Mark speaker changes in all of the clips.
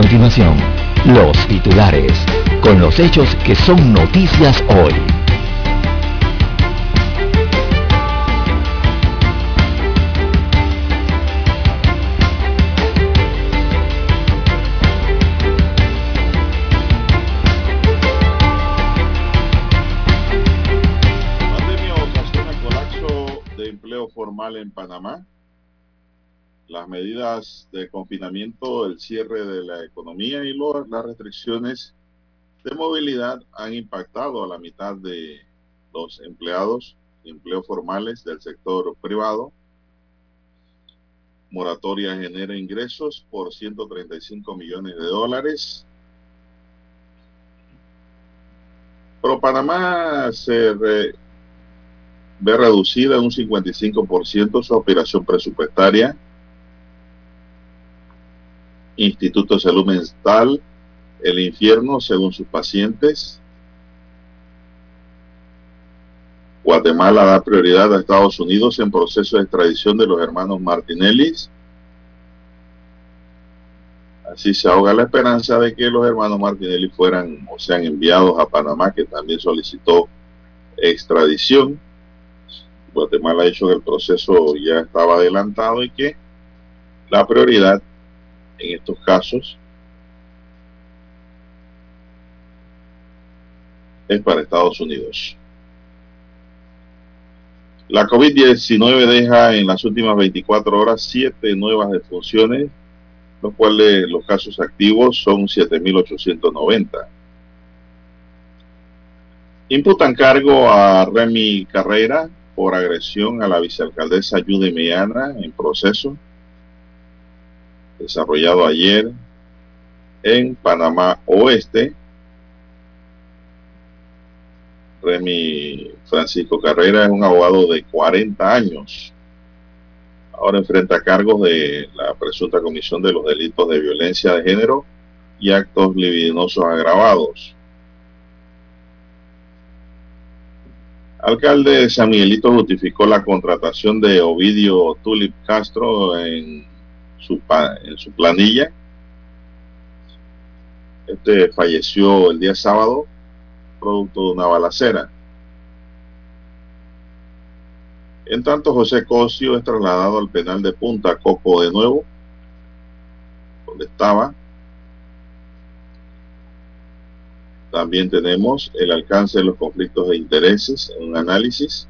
Speaker 1: Continuación, los titulares, con los hechos que son noticias hoy.
Speaker 2: pandemia ocasiona colapso de empleo formal en Panamá. Las medidas de confinamiento, el cierre de la economía y las restricciones de movilidad han impactado a la mitad de los empleados empleos formales del sector privado. Moratoria genera ingresos por 135 millones de dólares. Pero Panamá se re- ve reducida en un 55% su aspiración presupuestaria. Instituto de Salud Mental, el infierno según sus pacientes. Guatemala da prioridad a Estados Unidos en proceso de extradición de los hermanos Martinellis. Así se ahoga la esperanza de que los hermanos Martinelli fueran o sean enviados a Panamá, que también solicitó extradición. Guatemala ha dicho que el proceso ya estaba adelantado y que la prioridad en estos casos es para Estados Unidos. La COVID-19 deja en las últimas 24 horas siete nuevas defunciones, los cuales los casos activos son 7.890. Imputan cargo a Remy Carrera por agresión a la vicealcaldesa Judy Meana en proceso desarrollado ayer en Panamá Oeste. Remy Francisco Carrera es un abogado de 40 años. Ahora enfrenta cargos de la presunta comisión de los delitos de violencia de género y actos libidinosos agravados. Alcalde de San Miguelito justificó la contratación de Ovidio Tulip Castro en su, en su planilla. Este falleció el día sábado producto de una balacera. En tanto, José Cosio es trasladado al penal de Punta Coco de nuevo, donde estaba. También tenemos el alcance de los conflictos de intereses en un análisis.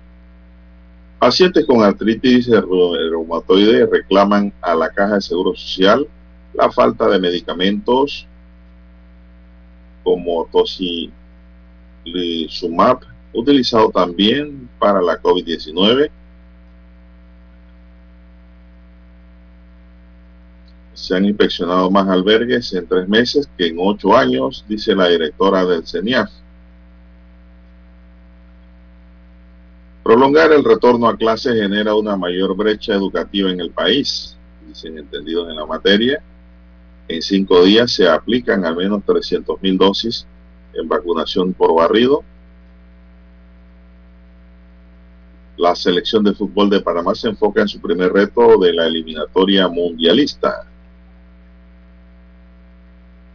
Speaker 2: Pacientes con artritis reu- reumatoide reclaman a la Caja de Seguro Social la falta de medicamentos como tocilizumab, utilizado también para la COVID-19. Se han inspeccionado más albergues en tres meses que en ocho años, dice la directora del CENIAF. Prolongar el retorno a clases genera una mayor brecha educativa en el país, dicen entendidos en la materia. En cinco días se aplican al menos 300 mil dosis en vacunación por barrido. La selección de fútbol de Panamá se enfoca en su primer reto de la eliminatoria mundialista.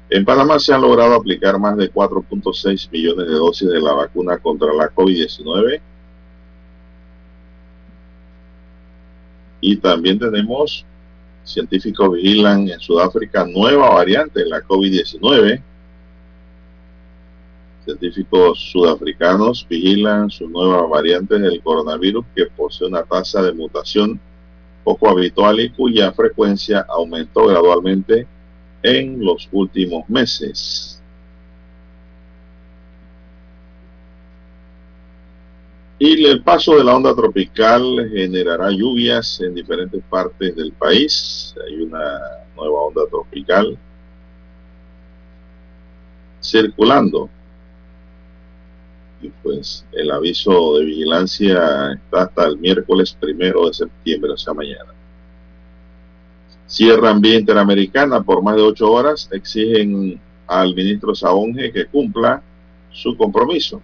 Speaker 2: En Panamá se han logrado aplicar más de 4.6 millones de dosis de la vacuna contra la COVID-19 Y también tenemos, científicos vigilan en Sudáfrica nueva variante de la COVID-19. Científicos sudafricanos vigilan su nueva variante del coronavirus que posee una tasa de mutación poco habitual y cuya frecuencia aumentó gradualmente en los últimos meses. Y el paso de la onda tropical generará lluvias en diferentes partes del país. Hay una nueva onda tropical circulando. Y pues el aviso de vigilancia está hasta el miércoles primero de septiembre, o sea, mañana. Cierran vía interamericana por más de ocho horas. Exigen al ministro Saonge que cumpla su compromiso.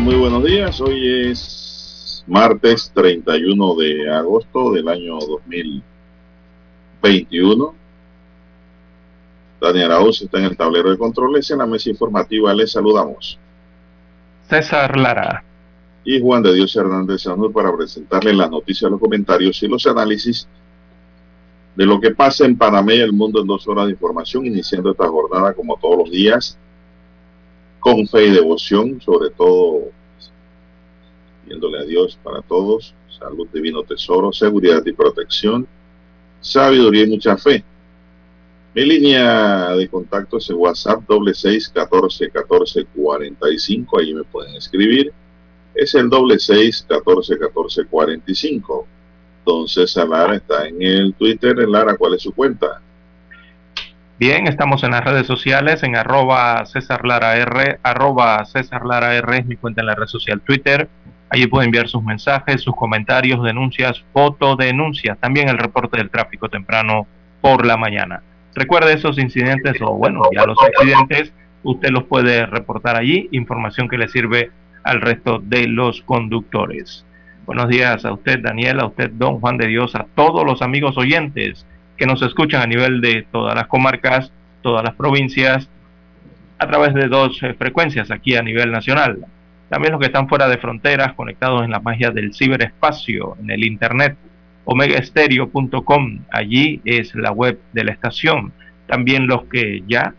Speaker 2: Muy buenos días. Hoy es martes 31 de agosto del año 2021. Daniel Arauz está en el tablero de controles. En la mesa informativa les saludamos.
Speaker 3: César Lara.
Speaker 2: Y Juan de Dios Hernández Sanur para presentarle las noticias, los comentarios y los análisis de lo que pasa en Panamá y el mundo en dos horas de información, iniciando esta jornada como todos los días con fe y devoción, sobre todo viéndole a Dios para todos, salud, divino tesoro, seguridad y protección, sabiduría y mucha fe. Mi línea de contacto es el WhatsApp doble seis catorce catorce cuarenta y cinco, ahí me pueden escribir. Es el doble seis catorce catorce cuarenta y cinco. Don César Lara está en el Twitter. Lara, ¿cuál es su cuenta?
Speaker 3: Bien, estamos en las redes sociales, en arroba César Lara R, arroba César Lara R es mi cuenta en la red social Twitter. Allí puede enviar sus mensajes, sus comentarios, denuncias, fotodenuncias, también el reporte del tráfico temprano por la mañana. Recuerde esos incidentes o bueno, ya los accidentes, usted los puede reportar allí, información que le sirve al resto de los conductores. Buenos días a usted, Daniel, a usted, don Juan de Dios, a todos los amigos oyentes que nos escuchan a nivel de todas las comarcas, todas las provincias, a través de dos eh, frecuencias aquí a nivel nacional. También los que están fuera de fronteras, conectados en la magia del ciberespacio, en el internet, omegaestereo.com, allí es la web de la estación. También los que ya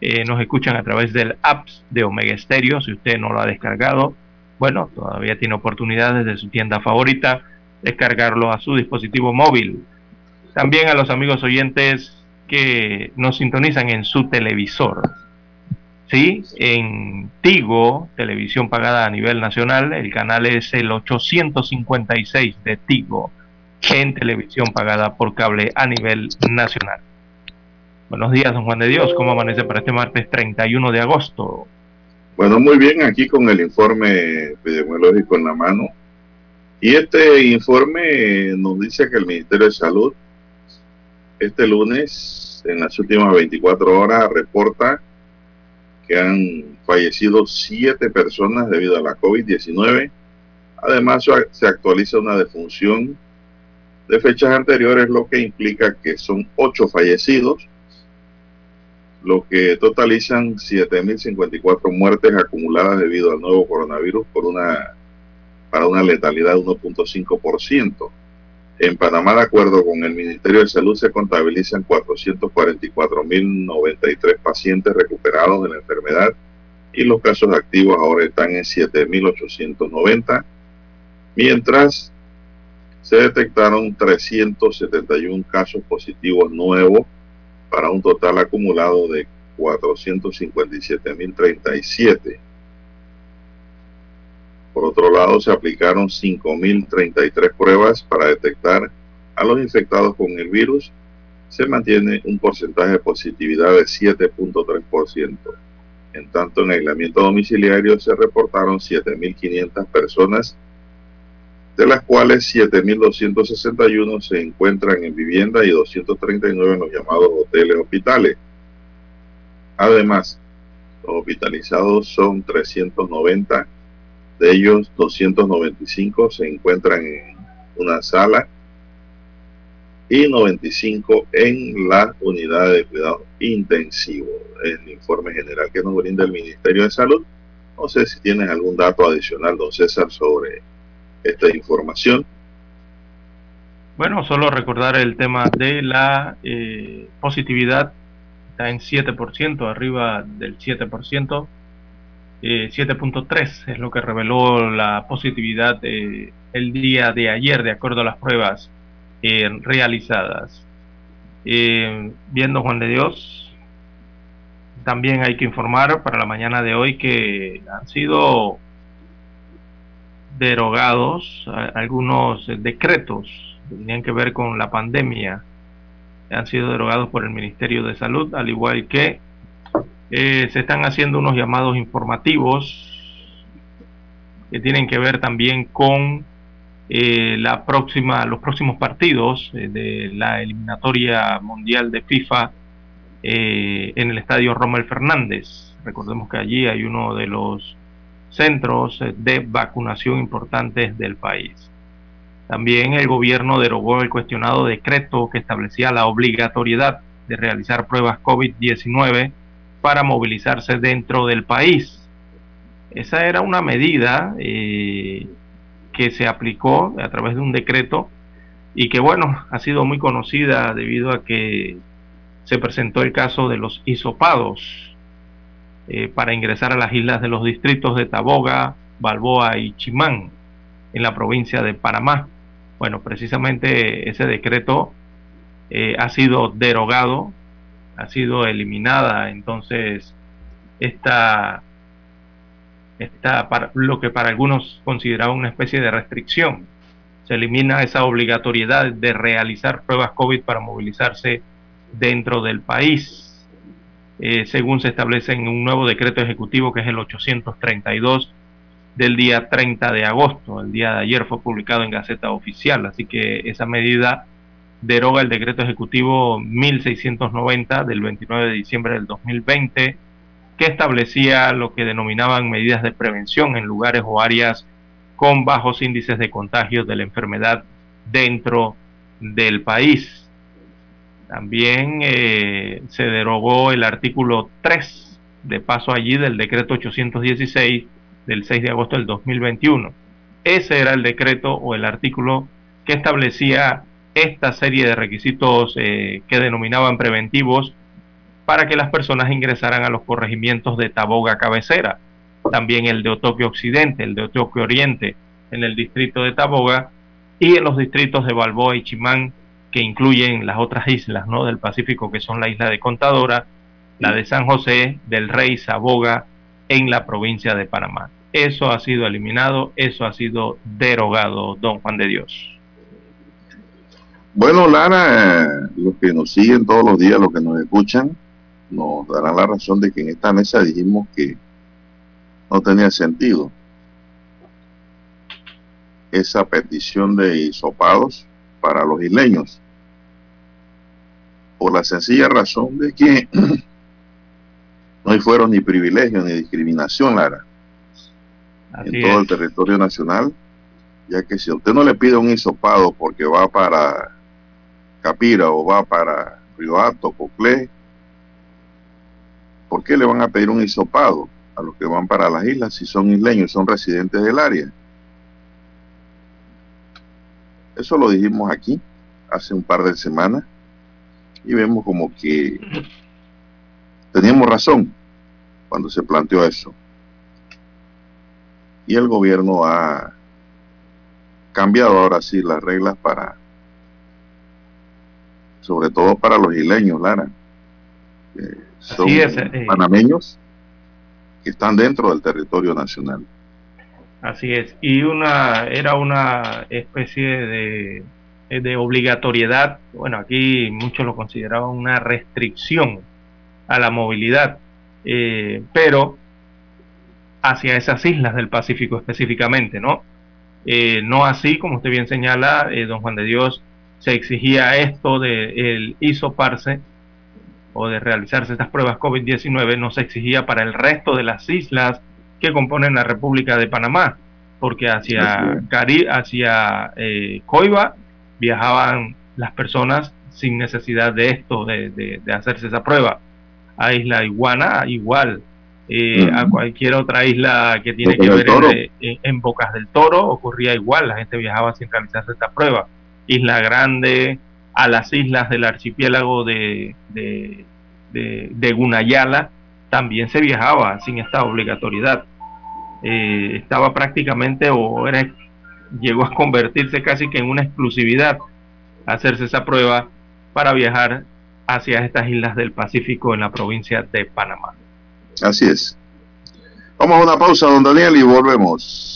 Speaker 3: eh, nos escuchan a través del apps de Omega Stereo, si usted no lo ha descargado, bueno, todavía tiene oportunidad desde su tienda favorita descargarlo a su dispositivo móvil también a los amigos oyentes que nos sintonizan en su televisor. Sí, en Tigo, televisión pagada a nivel nacional, el canal es el 856 de Tigo, en televisión pagada por cable a nivel nacional. Buenos días, don Juan de Dios. ¿Cómo amanece para este martes 31 de agosto?
Speaker 2: Bueno, muy bien, aquí con el informe epidemiológico en la mano. Y este informe nos dice que el Ministerio de Salud este lunes, en las últimas 24 horas, reporta que han fallecido siete personas debido a la COVID-19. Además, se actualiza una defunción de fechas anteriores, lo que implica que son ocho fallecidos, lo que totalizan 7.054 muertes acumuladas debido al nuevo coronavirus por una para una letalidad de 1.5%. En Panamá, de acuerdo con el Ministerio de Salud, se contabilizan 444.093 pacientes recuperados de la enfermedad y los casos activos ahora están en 7.890, mientras se detectaron 371 casos positivos nuevos para un total acumulado de 457.037. Por otro lado, se aplicaron 5.033 pruebas para detectar a los infectados con el virus. Se mantiene un porcentaje de positividad de 7.3%. En tanto, en aislamiento domiciliario se reportaron 7.500 personas, de las cuales 7.261 se encuentran en vivienda y 239 en los llamados hoteles hospitales. Además, los hospitalizados son 390, de ellos 295 se encuentran en una sala y 95 en la unidad de cuidado intensivo. El informe general que nos brinda el Ministerio de Salud. No sé si tienes algún dato adicional, don César, sobre esta información.
Speaker 3: Bueno, solo recordar el tema de la eh, positividad está en 7%, arriba del 7%. 7.3 eh, es lo que reveló la positividad eh, el día de ayer, de acuerdo a las pruebas eh, realizadas. viendo Juan de Dios, también hay que informar para la mañana de hoy que han sido derogados algunos decretos que tenían que ver con la pandemia han sido derogados por el Ministerio de Salud, al igual que eh, se están haciendo unos llamados informativos que tienen que ver también con eh, la próxima, los próximos partidos eh, de la eliminatoria mundial de FIFA en el estadio Rommel Fernández. Recordemos que allí hay uno de los centros de vacunación importantes del país. También el gobierno derogó el cuestionado decreto que establecía la obligatoriedad de realizar pruebas COVID-19 para movilizarse dentro del país. Esa era una medida eh, que se aplicó a través de un decreto y que bueno, ha sido muy conocida debido a que se presentó el caso de los hisopados eh, para ingresar a las islas de los distritos de Taboga, Balboa y Chimán en la provincia de Panamá. Bueno, precisamente ese decreto eh, ha sido derogado, ha sido eliminada, entonces esta, lo que para algunos consideraba una especie de restricción. Se elimina esa obligatoriedad de realizar pruebas COVID para movilizarse dentro del país. Eh, según se establece en un nuevo decreto ejecutivo que es el 832 del día 30 de agosto. El día de ayer fue publicado en Gaceta Oficial, así que esa medida deroga el decreto ejecutivo 1690 del 29 de diciembre del 2020, que establecía lo que denominaban medidas de prevención en lugares o áreas con bajos índices de contagio de la enfermedad dentro del país. También eh, se derogó el artículo 3 de paso allí del decreto 816 del 6 de agosto del 2021. Ese era el decreto o el artículo que establecía esta serie de requisitos eh, que denominaban preventivos para que las personas ingresaran a los corregimientos de Taboga Cabecera, también el de Otoque Occidente, el de Otoque Oriente en el distrito de Taboga y en los distritos de Balboa y Chimán que incluyen las otras islas ¿no? del Pacífico que son la isla de Contadora, la de San José, del Rey, Saboga en la provincia de Panamá. Eso ha sido eliminado, eso ha sido derogado, don Juan de Dios.
Speaker 2: Bueno, Lara, los que nos siguen todos los días, los que nos escuchan, nos darán la razón de que en esta mesa dijimos que no tenía sentido esa petición de hisopados para los isleños. Por la sencilla razón de que no hay fueron ni privilegios ni discriminación, Lara en todo el territorio nacional, ya que si usted no le pide un hisopado porque va para Capira o va para Río Alto, Coclé, ¿por qué le van a pedir un hisopado a los que van para las islas si son isleños, son residentes del área? Eso lo dijimos aquí hace un par de semanas y vemos como que teníamos razón cuando se planteó eso. Y el gobierno ha cambiado ahora sí las reglas para, sobre todo para los isleños, Lara. son eh. panameños que están dentro del territorio nacional.
Speaker 3: Así es. Y una era una especie de, de obligatoriedad. Bueno, aquí muchos lo consideraban una restricción a la movilidad, eh, pero hacia esas islas del Pacífico específicamente, ¿no? Eh, no así, como usted bien señala, eh, don Juan de Dios, se exigía esto de el isoparse o de realizarse estas pruebas COVID-19, no se exigía para el resto de las islas que componen la República de Panamá, porque hacia, Cari hacia eh, Coiba viajaban las personas sin necesidad de esto, de, hacerse esa prueba. A Isla Iguana, igual. Eh, a cualquier otra isla que tiene que ver en, en, Bocas del Toro, ocurría igual, la gente viajaba sin realizarse esta prueba. Isla Grande, a las islas del archipiélago de, de, de, Gunayala, también se viajaba sin esta obligatoriedad. Eh, estaba prácticamente o era, llegó a convertirse casi que en una exclusividad hacerse esa prueba para viajar hacia estas islas del Pacífico en la provincia de Panamá.
Speaker 2: Así es. Vamos a una pausa, don Daniel, y volvemos.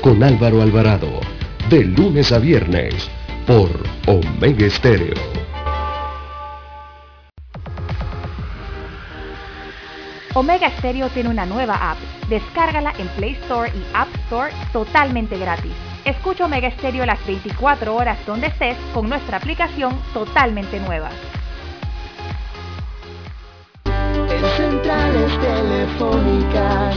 Speaker 1: con Álvaro Alvarado. De lunes a viernes por Omega Estéreo.
Speaker 4: Omega Stereo tiene una nueva app. Descárgala en Play Store y App Store totalmente gratis. Escucha Omega Stereo las 24 horas donde estés con nuestra aplicación totalmente nueva.
Speaker 5: En centrales telefónicas,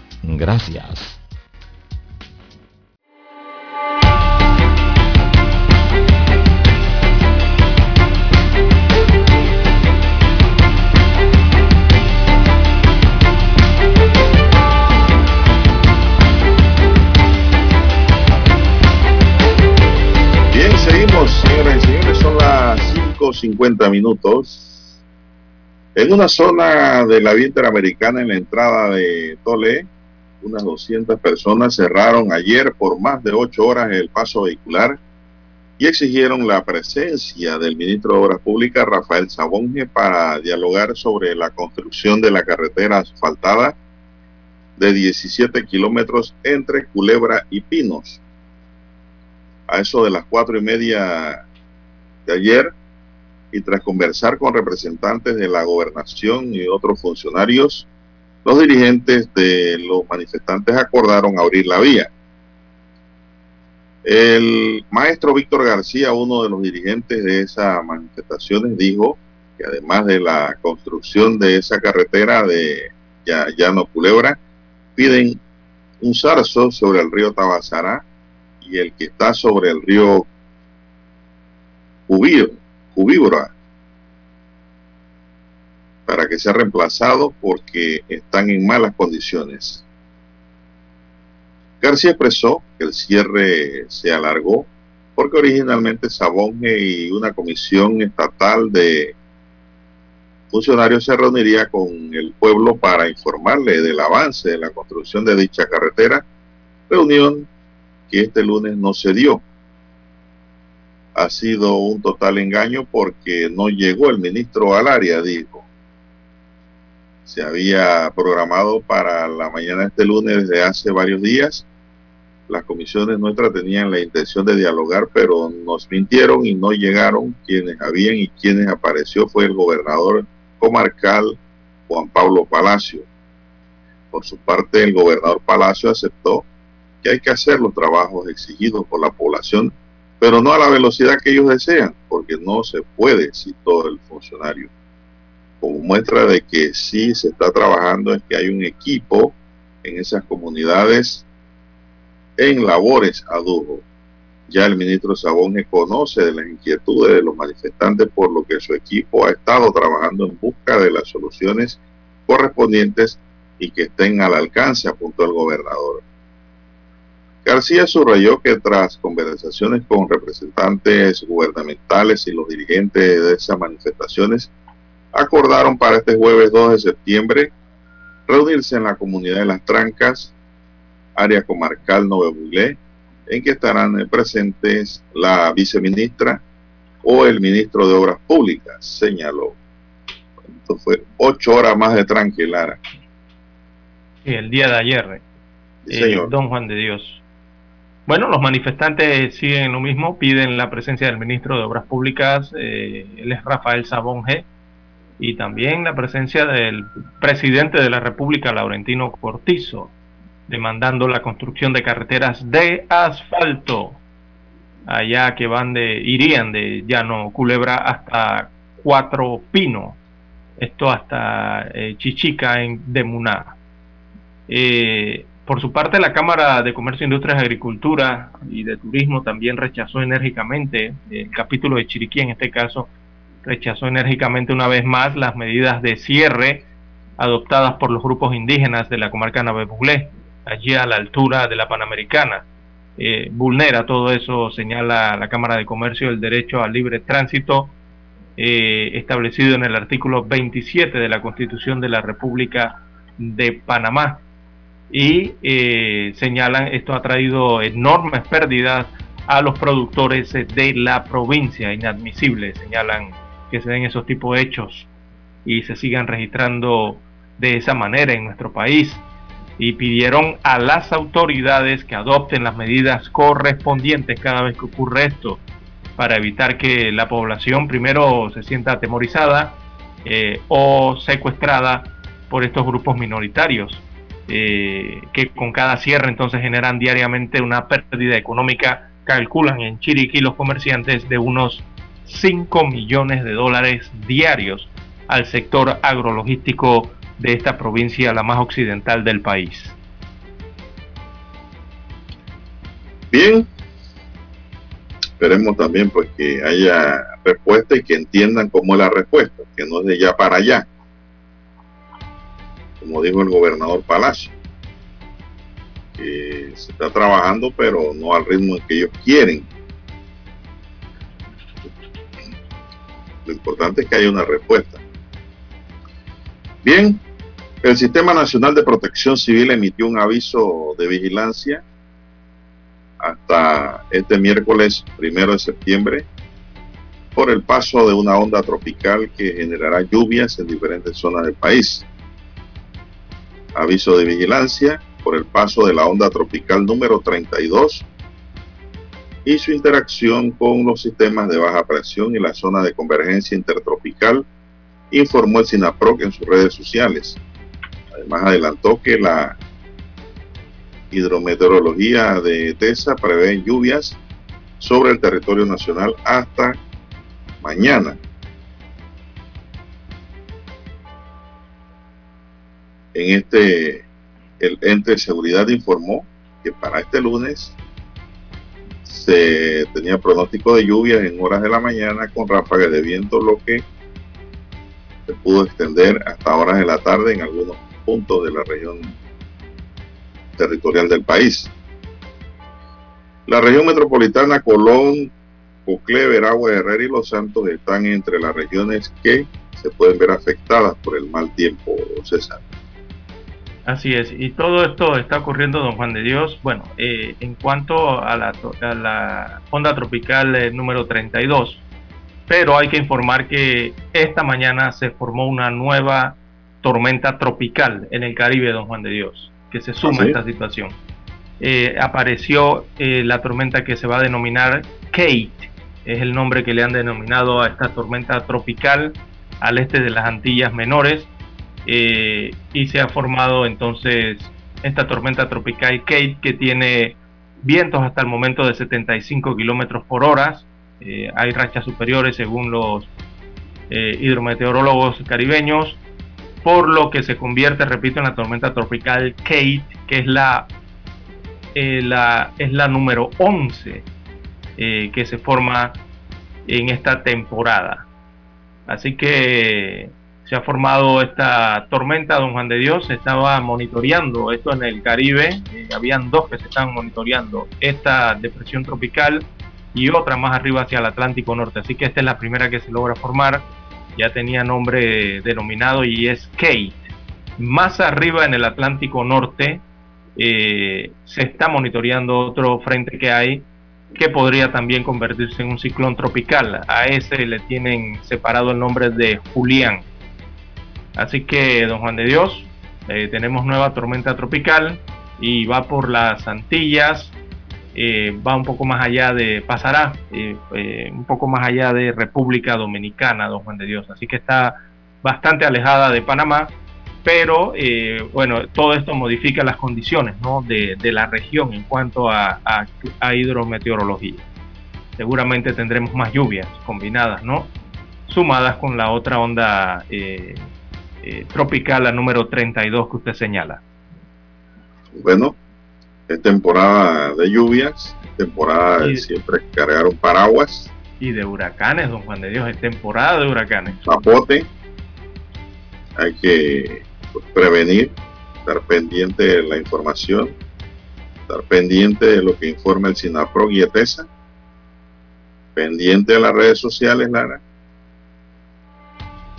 Speaker 1: Gracias.
Speaker 2: Bien, seguimos, señoras y señores, son las 5.50 minutos. En una zona de la vía interamericana en la entrada de Tole, unas 200 personas cerraron ayer por más de ocho horas el paso vehicular y exigieron la presencia del ministro de Obras Públicas, Rafael Sabonge, para dialogar sobre la construcción de la carretera asfaltada de 17 kilómetros entre Culebra y Pinos. A eso de las cuatro y media de ayer, y tras conversar con representantes de la gobernación y otros funcionarios, los dirigentes de los manifestantes acordaron abrir la vía. El maestro Víctor García, uno de los dirigentes de esas manifestaciones, dijo que además de la construcción de esa carretera de Llano Culebra, piden un zarzo sobre el río Tabasará y el que está sobre el río Cubíbora para que sea reemplazado porque están en malas condiciones. García expresó que el cierre se alargó porque originalmente Sabonge y una comisión estatal de funcionarios se reuniría con el pueblo para informarle del avance de la construcción de dicha carretera, reunión que este lunes no se dio. Ha sido un total engaño porque no llegó el ministro al área, dijo. Se había programado para la mañana de este lunes desde hace varios días. Las comisiones nuestras tenían la intención de dialogar, pero nos mintieron y no llegaron quienes habían y quienes apareció fue el gobernador comarcal Juan Pablo Palacio. Por su parte, el gobernador Palacio aceptó que hay que hacer los trabajos exigidos por la población, pero no a la velocidad que ellos desean, porque no se puede todo el funcionario. Como muestra de que sí se está trabajando es que hay un equipo en esas comunidades en labores a ya el ministro Sabonge conoce de las inquietudes de los manifestantes, por lo que su equipo ha estado trabajando en busca de las soluciones correspondientes y que estén al alcance, apuntó el gobernador. García subrayó que tras conversaciones con representantes gubernamentales y los dirigentes de esas manifestaciones, acordaron para este jueves 2 de septiembre reunirse en la comunidad de Las Trancas, área comarcal Nuevo Bulé, en que estarán presentes la viceministra o el ministro de Obras Públicas, señaló. Esto fue ocho horas más de tranquilara.
Speaker 3: el día de ayer, eh, don Juan de Dios. Bueno, los manifestantes siguen lo mismo, piden la presencia del ministro de Obras Públicas, eh, él es Rafael Sabonge, y también la presencia del presidente de la República, Laurentino Cortizo demandando la construcción de carreteras de asfalto allá que van de irían de Llano Culebra hasta Cuatro Pino, esto hasta eh, Chichica en Demuná. Eh, por su parte, la Cámara de Comercio, Industrias, Agricultura y de Turismo también rechazó enérgicamente, el capítulo de Chiriquí en este caso, rechazó enérgicamente una vez más las medidas de cierre adoptadas por los grupos indígenas de la comarca Navebulé allí a la altura de la Panamericana. Eh, vulnera todo eso, señala la Cámara de Comercio, el derecho al libre tránsito eh, establecido en el artículo 27 de la Constitución de la República de Panamá. Y eh, señalan, esto ha traído enormes pérdidas a los productores de la provincia, inadmisible, señalan que se den esos tipos de hechos y se sigan registrando de esa manera en nuestro país. Y pidieron a las autoridades que adopten las medidas correspondientes cada vez que ocurre esto para evitar que la población primero se sienta atemorizada eh, o secuestrada por estos grupos minoritarios eh, que con cada cierre entonces generan diariamente una pérdida económica calculan en Chiriquí los comerciantes de unos 5 millones de dólares diarios al sector agrologístico de esta provincia, la más occidental del país.
Speaker 2: Bien, esperemos también pues que haya respuesta y que entiendan cómo es la respuesta, que no es de ya para allá, como dijo el gobernador Palacio, que se está trabajando pero no al ritmo que ellos quieren. Lo importante es que haya una respuesta. Bien, el Sistema Nacional de Protección Civil emitió un aviso de vigilancia hasta este miércoles primero de septiembre por el paso de una onda tropical que generará lluvias en diferentes zonas del país. Aviso de vigilancia por el paso de la onda tropical número 32 y su interacción con los sistemas de baja presión y la zona de convergencia intertropical, informó el SINAPROC en sus redes sociales. Además adelantó que la hidrometeorología de TESA prevé lluvias sobre el territorio nacional hasta mañana. En este el ente de seguridad informó que para este lunes se tenía pronóstico de lluvias en horas de la mañana con ráfagas de viento, lo que se pudo extender hasta horas de la tarde en algunos puntos de la región territorial del país. La región metropolitana Colón, Coclé, Veragua, Herrera y Los Santos están entre las regiones que se pueden ver afectadas por el mal tiempo, César.
Speaker 3: Así es, y todo esto está ocurriendo, don Juan de Dios. Bueno, eh, en cuanto a la, a la onda tropical eh, número 32, pero hay que informar que esta mañana se formó una nueva tormenta tropical en el Caribe, don Juan de Dios, que se suma a ¿Ah, esta situación. Eh, apareció la tormenta que se va a denominar Kate, es el nombre que le han denominado a esta tormenta tropical al este de las Antillas Menores eh, y se ha formado entonces esta tormenta tropical Kate que tiene vientos hasta el momento de 75 kilómetros por hora. Eh, hay rachas superiores según los eh, hidrometeorólogos caribeños, por lo que se convierte, repito, en la tormenta tropical Kate, que es la, la es la número 11 que se forma en esta temporada. Así que se ha formado esta tormenta, don Juan de Dios, se estaba monitoreando esto en el Caribe, eh, habían dos que se estaban monitoreando, esta depresión tropical y otra más arriba hacia el Atlántico Norte, así que esta es la primera que se logra formar, ya tenía nombre denominado y es Kate. Más arriba en el Atlántico Norte eh, se está monitoreando otro frente que hay que podría también convertirse en un ciclón tropical. A ese le tienen separado el nombre de Julián. Así que, don Juan de Dios, eh, tenemos nueva tormenta tropical y va por las Antillas, eh, va un poco más allá de, pasará eh, un poco más allá de República Dominicana, don Juan de Dios. Así que está bastante alejada de Panamá, pero bueno, todo esto modifica las condiciones de, la región en cuanto a, a, hidrometeorología. Seguramente tendremos más lluvias combinadas, ¿no? Sumadas con la otra onda eh, tropical, la número 32 que usted señala?
Speaker 2: Bueno, es temporada de lluvias, temporada de siempre cargar un paraguas.
Speaker 3: Y de huracanes, don Juan de Dios, es temporada de huracanes.
Speaker 2: Zapote, hay que pues, prevenir, estar pendiente de la información, estar pendiente de lo que informa el SINAPRO y ETESA, pendiente de las redes sociales, Lara,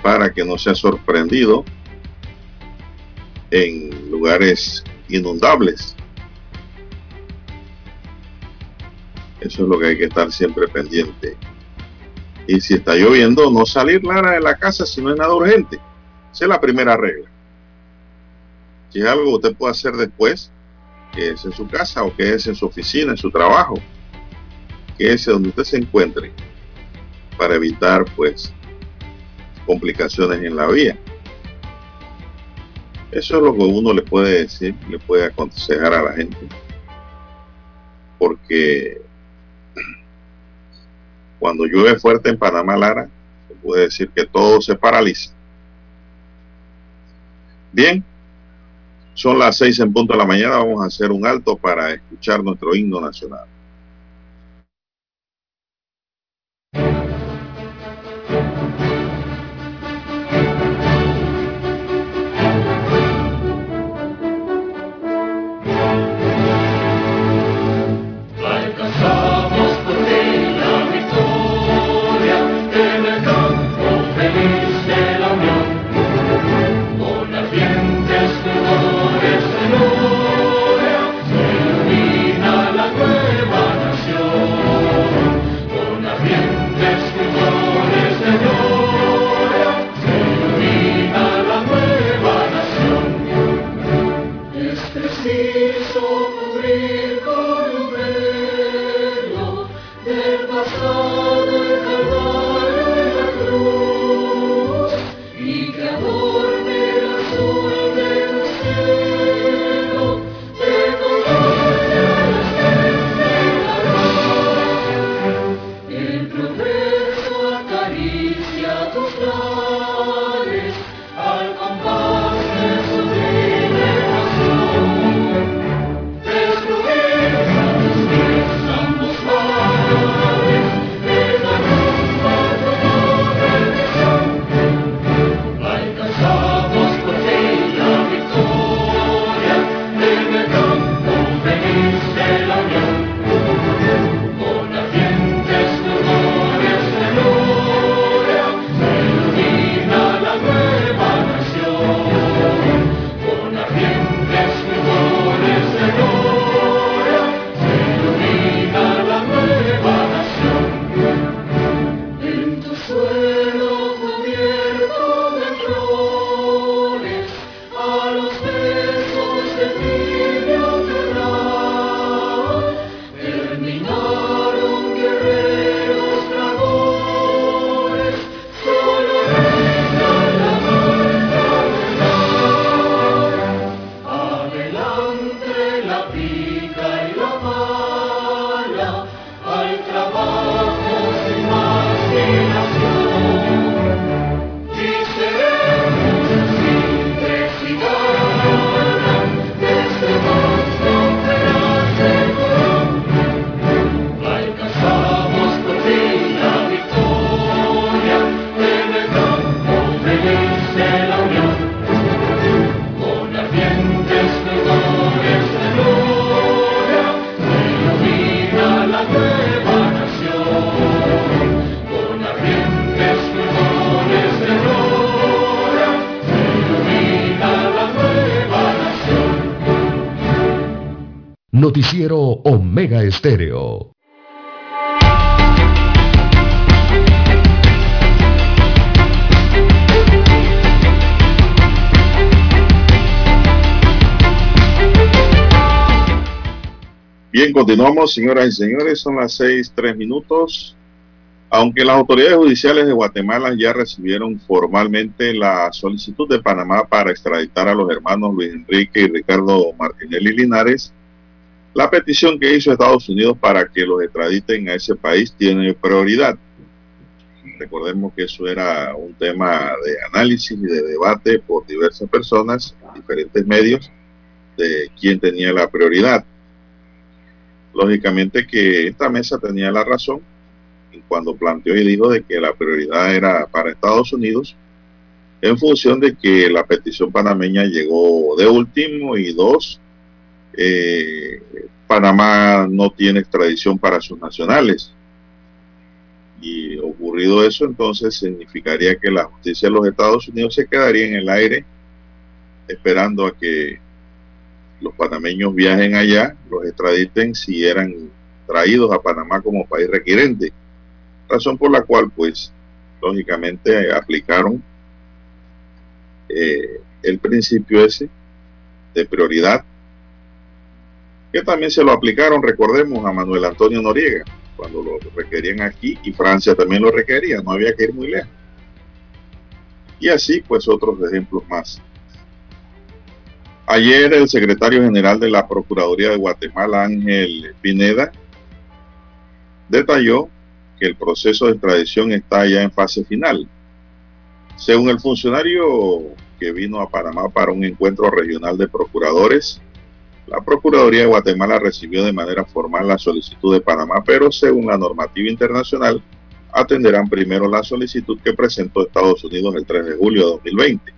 Speaker 2: para que no sea sorprendido en lugares inundables. Eso es lo que hay que estar siempre pendiente. Y si está lloviendo, no salir Lara de la casa si no es nada urgente. Esa es la primera regla. Si es algo que usted puede hacer después, que es en su casa o que es en su oficina, en su trabajo, que es donde usted se encuentre, para evitar pues complicaciones en la vía. Eso es lo que uno le puede decir, le puede aconsejar a la gente. Porque cuando llueve fuerte en Panamá, Lara, se puede decir que todo se paraliza. Bien, son las seis en punto de la mañana, vamos a hacer un alto para escuchar nuestro himno nacional. Continuamos, señoras y señores, son las seis, tres minutos. Aunque las autoridades judiciales de Guatemala ya recibieron formalmente la solicitud de Panamá para extraditar a los hermanos Luis Enrique y Ricardo Martinelli Linares, la petición que hizo Estados Unidos para que los extraditen a ese país tiene prioridad. Recordemos que eso era un tema de análisis y de debate por diversas personas, diferentes medios, de quién tenía la prioridad. Lógicamente que esta mesa tenía la razón cuando planteó y dijo de que la prioridad era para Estados Unidos, en función de que la petición panameña llegó de último y dos, eh, Panamá no tiene extradición para sus nacionales. Y ocurrido eso, entonces significaría que la justicia de los Estados Unidos se quedaría en el aire esperando a que los panameños viajen allá, los extraditen si eran traídos a Panamá como país requirente razón por la cual, pues, lógicamente aplicaron eh, el principio ese de prioridad, que también se lo aplicaron, recordemos, a Manuel Antonio Noriega, cuando lo requerían aquí, y Francia también lo requería, no había que ir muy lejos. Y así, pues, otros ejemplos más. Ayer el secretario general de la Procuraduría de Guatemala, Ángel Pineda, detalló el proceso de extradición está ya en fase final. Según el funcionario que vino a Panamá para un encuentro regional de procuradores, la Procuraduría de Guatemala recibió de manera formal la solicitud de Panamá, pero según la normativa internacional, atenderán primero la solicitud que presentó Estados Unidos el 3 de julio de 2020.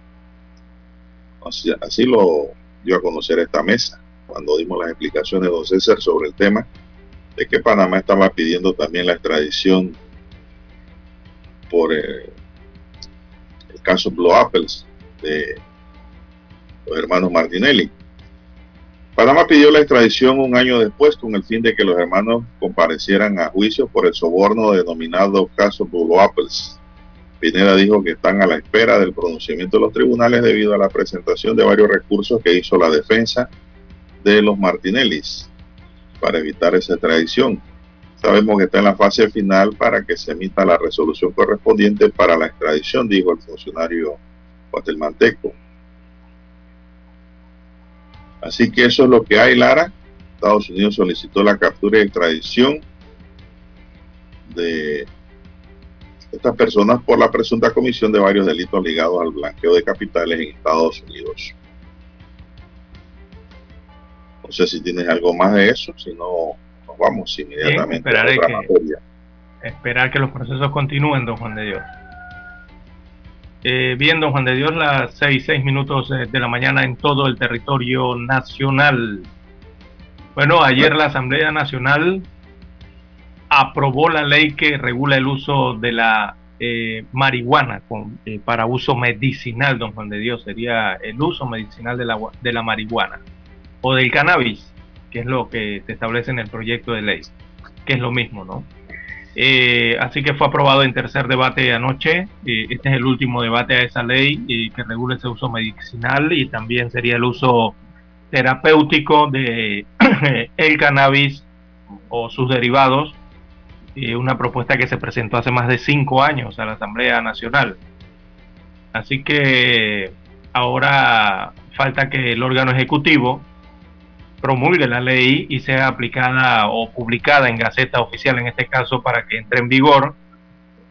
Speaker 2: Así, así lo dio a conocer esta mesa cuando dimos las explicaciones don César sobre el tema de que Panamá estaba pidiendo también la extradición por eh, el caso Blue Apples de los hermanos Martinelli. Panamá pidió la extradición un año después con el fin de que los hermanos comparecieran a juicio por el soborno denominado caso Blue Apples. Pineda dijo que están a la espera del pronunciamiento de los tribunales debido a la presentación de varios recursos que hizo la defensa de los Martinellis para evitar esa extradición. Sabemos que está en la fase final para que se emita la resolución correspondiente para la extradición, dijo el funcionario guatemalteco. Así que eso es lo que hay, Lara. Estados Unidos solicitó la captura y extradición de estas personas por la presunta comisión de varios delitos ligados al blanqueo de capitales en Estados Unidos. No sé si tienes algo más de eso, si no, nos vamos inmediatamente
Speaker 3: a otra materia. Esperar que los procesos continúen, don Juan de Dios. Eh, bien, don Juan de Dios, las seis, seis minutos eh, de la mañana en todo el territorio nacional. Bueno, ayer la Asamblea Nacional aprobó la ley que regula el uso de la eh, marihuana eh, para uso medicinal, don Juan de Dios, sería el uso medicinal de la, de la marihuana o del cannabis, que es lo que se establece en el proyecto de ley, que es lo mismo, ¿no? Eh, así que fue aprobado en tercer debate anoche. Este es el último debate a esa ley que regula ese uso medicinal y también sería el uso terapéutico de el cannabis o sus derivados. Una propuesta que se presentó hace más de cinco años a la Asamblea Nacional. Así que ahora falta que el órgano ejecutivo promulgue la ley y sea aplicada o publicada en Gaceta Oficial, en este caso, para que entre en vigor,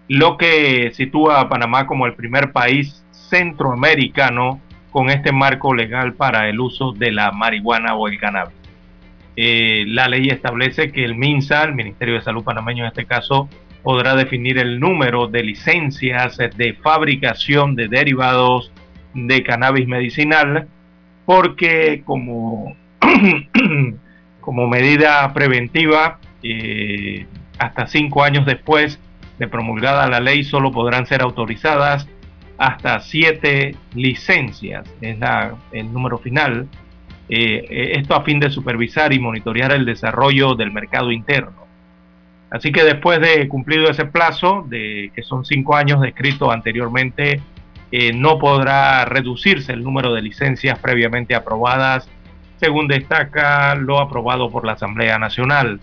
Speaker 3: lo que sitúa a Panamá como el primer país centroamericano con este marco legal para el uso de la marihuana o el cannabis. Eh, la ley establece que el MINSA, el Ministerio de Salud panameño en este caso, podrá definir el número de licencias de fabricación de derivados de cannabis medicinal, porque como medida preventiva, eh, hasta cinco años después de promulgada la ley, solo podrán ser autorizadas hasta siete licencias, es el número final esto a fin de supervisar y monitorear el desarrollo del mercado interno. Así que después de cumplido ese plazo, de que son cinco años descrito anteriormente, no podrá reducirse el número de licencias previamente aprobadas, según destaca lo aprobado por la Asamblea Nacional.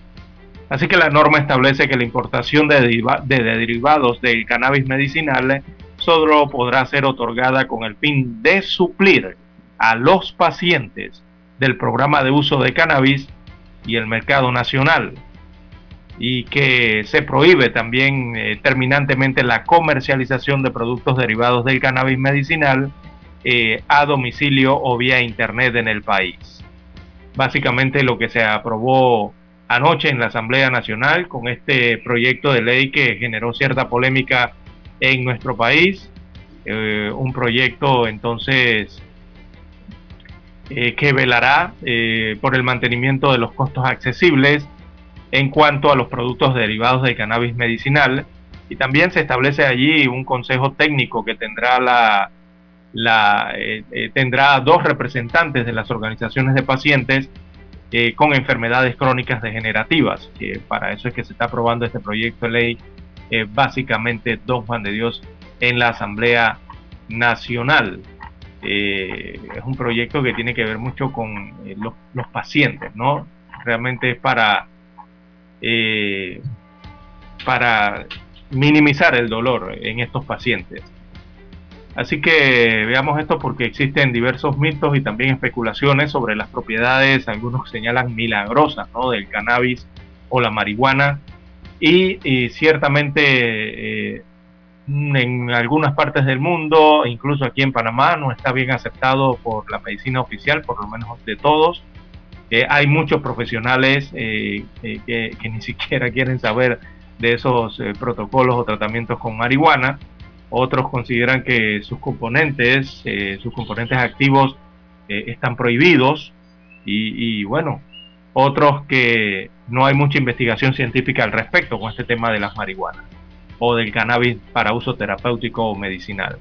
Speaker 3: Así que la norma establece que la importación de, de derivados del cannabis medicinal solo podrá ser otorgada con el fin de suplir a los pacientes del programa de uso de cannabis y el mercado nacional y que se prohíbe también eh, terminantemente la comercialización de productos derivados del cannabis medicinal eh, a domicilio o vía internet en el país. Básicamente lo que se aprobó anoche en la Asamblea Nacional con este proyecto de ley que generó cierta polémica en nuestro país, eh, un proyecto entonces que velará por el mantenimiento de los costos accesibles en cuanto a los productos derivados del cannabis medicinal. Y también se establece allí un consejo técnico que tendrá la, la eh, eh, tendrá dos representantes de las organizaciones de pacientes eh, con enfermedades crónicas degenerativas que para eso es que se está aprobando este proyecto de ley básicamente don Juan de Dios en la Asamblea Nacional es un proyecto que tiene que ver mucho con los, los pacientes no realmente es para eh, para minimizar el dolor en estos pacientes. Así que veamos esto porque existen diversos mitos y también especulaciones sobre las propiedades, algunos señalan milagrosas ¿no? del cannabis o la marihuana y, ciertamente eh, en algunas partes del mundo, incluso aquí en Panamá, no está bien aceptado por la medicina oficial, por lo menos de todos hay muchos profesionales eh, eh, que, ni siquiera quieren saber de esos eh, protocolos o tratamientos con marihuana. Otros consideran que sus componentes, sus componentes activos están prohibidos. Y, bueno, otros que no hay mucha investigación científica al respecto con este tema de las marihuanas o del cannabis para uso terapéutico o medicinal.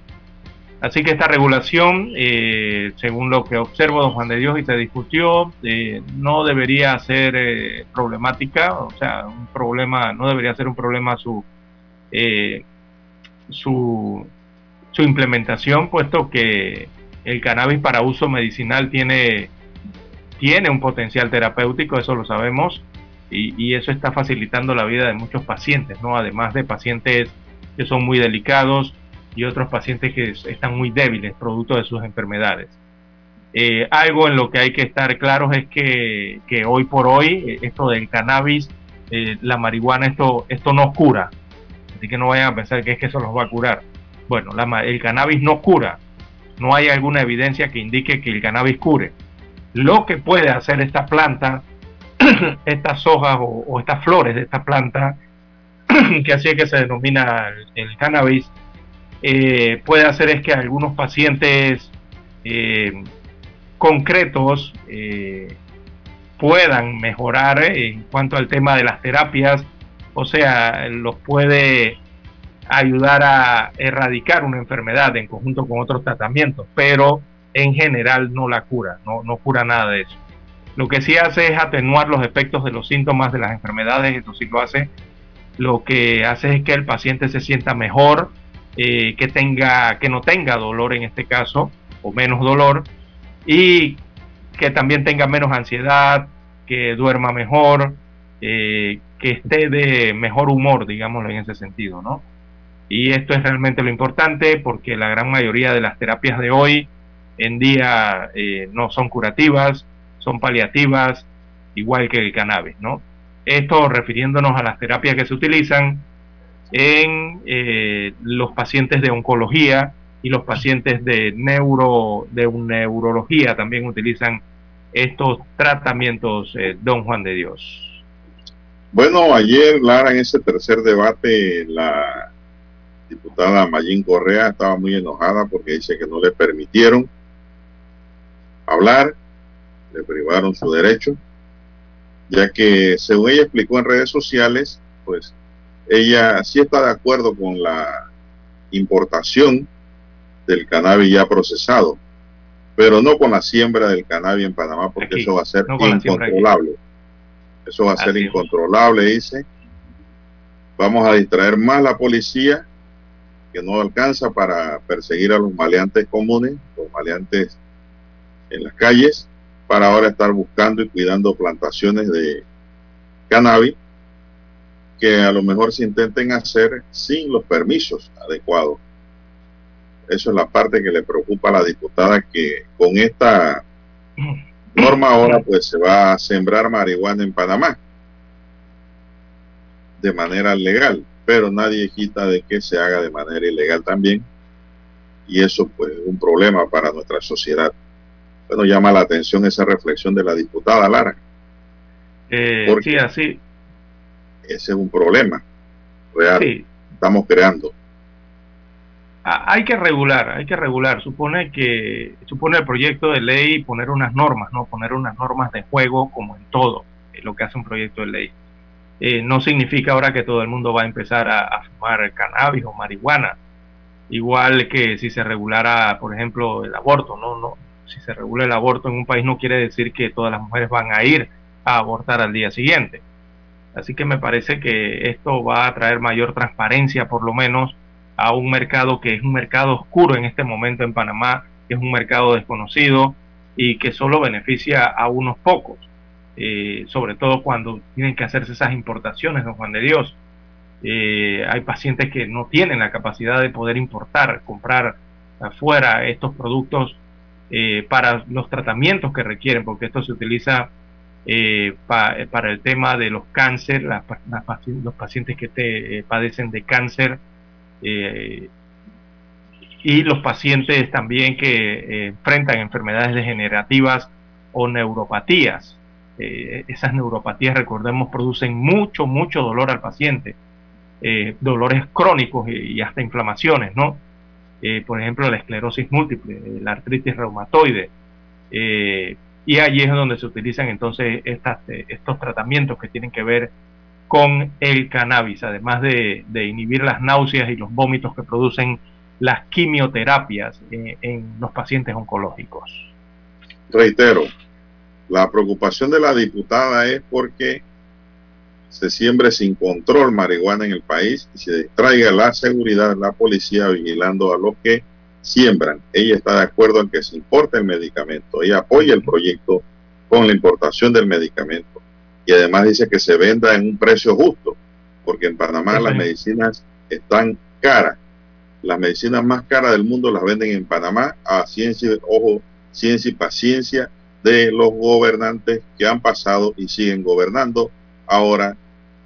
Speaker 3: Así que esta regulación, eh, según lo que observo, don Juan de Dios, y se discutió, eh, no debería ser eh, problemática, o sea, un problema, no debería ser un problema su, su, su implementación, puesto que el cannabis para uso medicinal tiene, tiene un potencial terapéutico, eso lo sabemos, y, eso está facilitando la vida de muchos pacientes, ¿no? Además de pacientes que son muy delicados, y otros pacientes que están muy débiles producto de sus enfermedades. Eh, algo en lo que hay que estar claros es que, que hoy por hoy eh, esto del cannabis, eh, la marihuana, esto, esto no cura. Así que no vayan a pensar que es que eso los va a curar. Bueno, la, el cannabis no cura. No hay alguna evidencia que indique que el cannabis cure. Lo que puede hacer esta planta, estas hojas o, estas flores de esta planta, que así es que se denomina el cannabis, eh, puede hacer es que algunos pacientes eh, concretos eh, puedan mejorar en cuanto al tema de las terapias, o sea, los puede ayudar a erradicar una enfermedad en conjunto con otros tratamientos, pero en general no la cura, no, no cura nada de eso. Lo que sí hace es atenuar los efectos de los síntomas de las enfermedades, eso sí lo hace. Lo que hace es que el paciente se sienta mejor, eh, que, tenga, que no tenga dolor en este caso, o menos dolor, y que también tenga menos ansiedad, que duerma mejor, eh, que esté de mejor humor, digámoslo en ese sentido, ¿no? Y esto es realmente lo importante porque la gran mayoría de las terapias de hoy en día eh, no son curativas, son paliativas, igual que el cannabis, ¿no? Esto refiriéndonos a las terapias que se utilizan en eh, los pacientes de oncología y los pacientes de neuro de neurología también utilizan estos tratamientos eh, don Juan de Dios
Speaker 2: bueno ayer Lara en ese tercer debate la diputada Mayín Correa estaba muy enojada porque dice que no le permitieron hablar le privaron su derecho ya que según ella explicó en redes sociales pues ella sí está de acuerdo con la importación del cannabis ya procesado, pero no con la siembra del cannabis en Panamá, porque eso va a ser incontrolable. Eso va a ser incontrolable, dice. Vamos a distraer más la policía, que no alcanza para perseguir a los maleantes comunes, los maleantes en las calles, para ahora estar buscando y cuidando plantaciones de cannabis que a lo mejor se intenten hacer sin los permisos adecuados. Eso es la parte que le preocupa a la diputada que con esta norma ahora pues se va a sembrar marihuana en Panamá de manera legal, pero nadie quita de que se haga de manera ilegal también y eso pues es un problema para nuestra sociedad. Bueno, llama la atención esa reflexión de la diputada Lara.
Speaker 3: Eh, sí, así,
Speaker 2: ese es un problema real. Estamos creando.
Speaker 3: Hay que regular, hay que regular. Supone que supone el proyecto de ley poner unas normas, no poner unas normas de juego como en todo lo que hace un proyecto de ley. Eh, no significa ahora que todo el mundo va a empezar a, fumar cannabis o marihuana. Igual que si se regulara, por ejemplo, el aborto, no, no. Si se regula el aborto en un país no quiere decir que todas las mujeres van a ir a abortar al día siguiente. Así que me parece que esto va a traer mayor transparencia, por lo menos, a un mercado que es un mercado oscuro en este momento en Panamá, que es un mercado desconocido y que solo beneficia a unos pocos, eh, sobre todo cuando tienen que hacerse esas importaciones, don Juan de Dios. Eh, hay pacientes que no tienen la capacidad de poder importar, comprar afuera estos productos eh, para los tratamientos que requieren, porque esto se utiliza eh, eh, para el tema de los cáncer, los pacientes que eh, padecen de cáncer y los pacientes también que enfrentan enfermedades degenerativas o neuropatías. esas neuropatías, recordemos, producen mucho, mucho dolor al paciente, dolores crónicos y, hasta inflamaciones, ¿no? Por ejemplo, la esclerosis múltiple, la artritis reumatoide, y allí es donde se utilizan entonces estas, eh, estos tratamientos que tienen que ver con el cannabis, además de, inhibir las náuseas y los vómitos que producen las quimioterapias en, en los pacientes oncológicos.
Speaker 2: Reitero, la preocupación de la diputada es porque se siembre sin control marihuana en el país y se distraiga la seguridad, la policía vigilando a los que siembran. Ella está de acuerdo en que se importe el medicamento. Ella apoya el proyecto con la importación del medicamento. Y además dice que se venda en un precio justo, porque en Panamá las medicinas están caras. Las medicinas más caras del mundo las venden en Panamá a ciencia, ojo, ciencia y paciencia de los gobernantes que han pasado y siguen gobernando ahora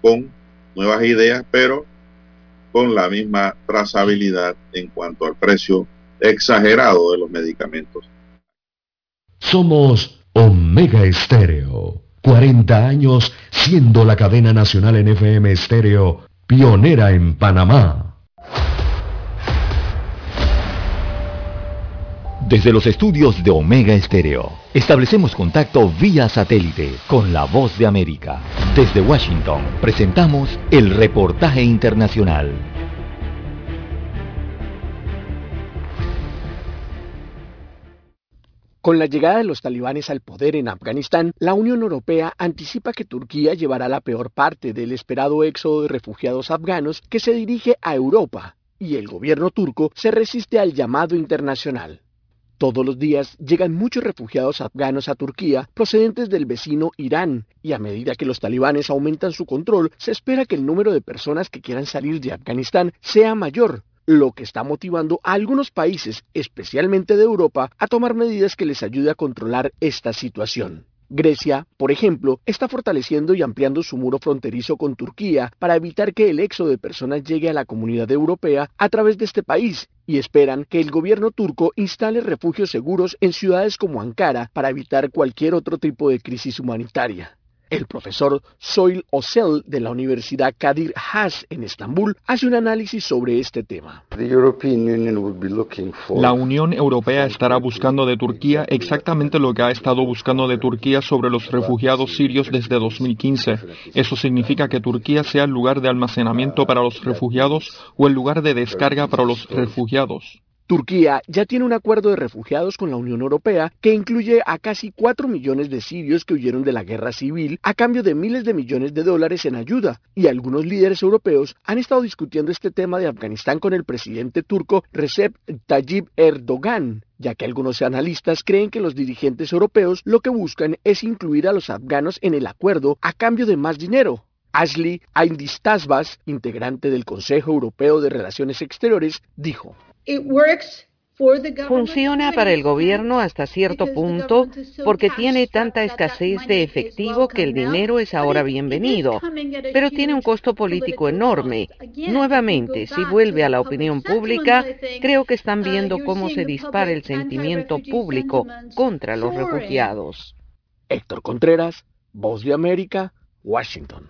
Speaker 2: con nuevas ideas, pero con la misma trazabilidad en cuanto al precio exagerado de los medicamentos.
Speaker 1: Somos Omega Estéreo. 40 años siendo la cadena nacional en FM Estéreo, pionera en Panamá. Desde los estudios de Omega Estéreo, establecemos contacto vía satélite con la voz de América. Desde Washington, presentamos el reportaje internacional.
Speaker 6: Con la llegada de los talibanes al poder en Afganistán, la Unión Europea anticipa que Turquía llevará la peor parte del esperado éxodo de refugiados afganos que se dirige a Europa, y el gobierno turco se resiste al llamado internacional. Todos los días llegan muchos refugiados afganos a Turquía procedentes del vecino Irán, y a medida que los talibanes aumentan su control, se espera que el número de personas que quieran salir de Afganistán sea mayor, lo que está motivando a algunos países, especialmente de Europa, a tomar medidas que les ayude a controlar esta situación. Grecia, por ejemplo, está fortaleciendo y ampliando su muro fronterizo con Turquía para evitar que el éxodo de personas llegue a la comunidad europea a través de este país y esperan que el gobierno turco instale refugios seguros en ciudades como Ankara para evitar cualquier otro tipo de crisis humanitaria. El profesor Soil Osel de la Universidad Kadir Has en Estambul hace un análisis sobre este tema.
Speaker 7: La Unión Europea estará buscando de Turquía exactamente lo que ha estado buscando de Turquía sobre los refugiados sirios desde 2015. Eso significa que Turquía sea el lugar de almacenamiento para los refugiados o el lugar de descarga para los refugiados.
Speaker 6: Turquía ya tiene un acuerdo de refugiados con la Unión Europea que incluye a casi 4 millones de sirios que huyeron de la guerra civil a cambio de miles de millones de dólares en ayuda, y algunos líderes europeos han estado discutiendo este tema de Afganistán con el presidente turco Recep Tayyip Erdogan ya que algunos analistas creen que los dirigentes europeos lo que buscan es incluir a los afganos en el acuerdo a cambio de más dinero. Ashley Aindistasbas, integrante del Consejo Europeo de Relaciones Exteriores, dijo.
Speaker 8: Funciona para el gobierno hasta cierto punto porque tiene tanta escasez de efectivo que el dinero es ahora bienvenido, pero tiene un costo político enorme. Nuevamente, si vuelve a la opinión pública, creo que están viendo cómo se dispara el sentimiento público contra los refugiados.
Speaker 6: Héctor Contreras, Voz de América, Washington.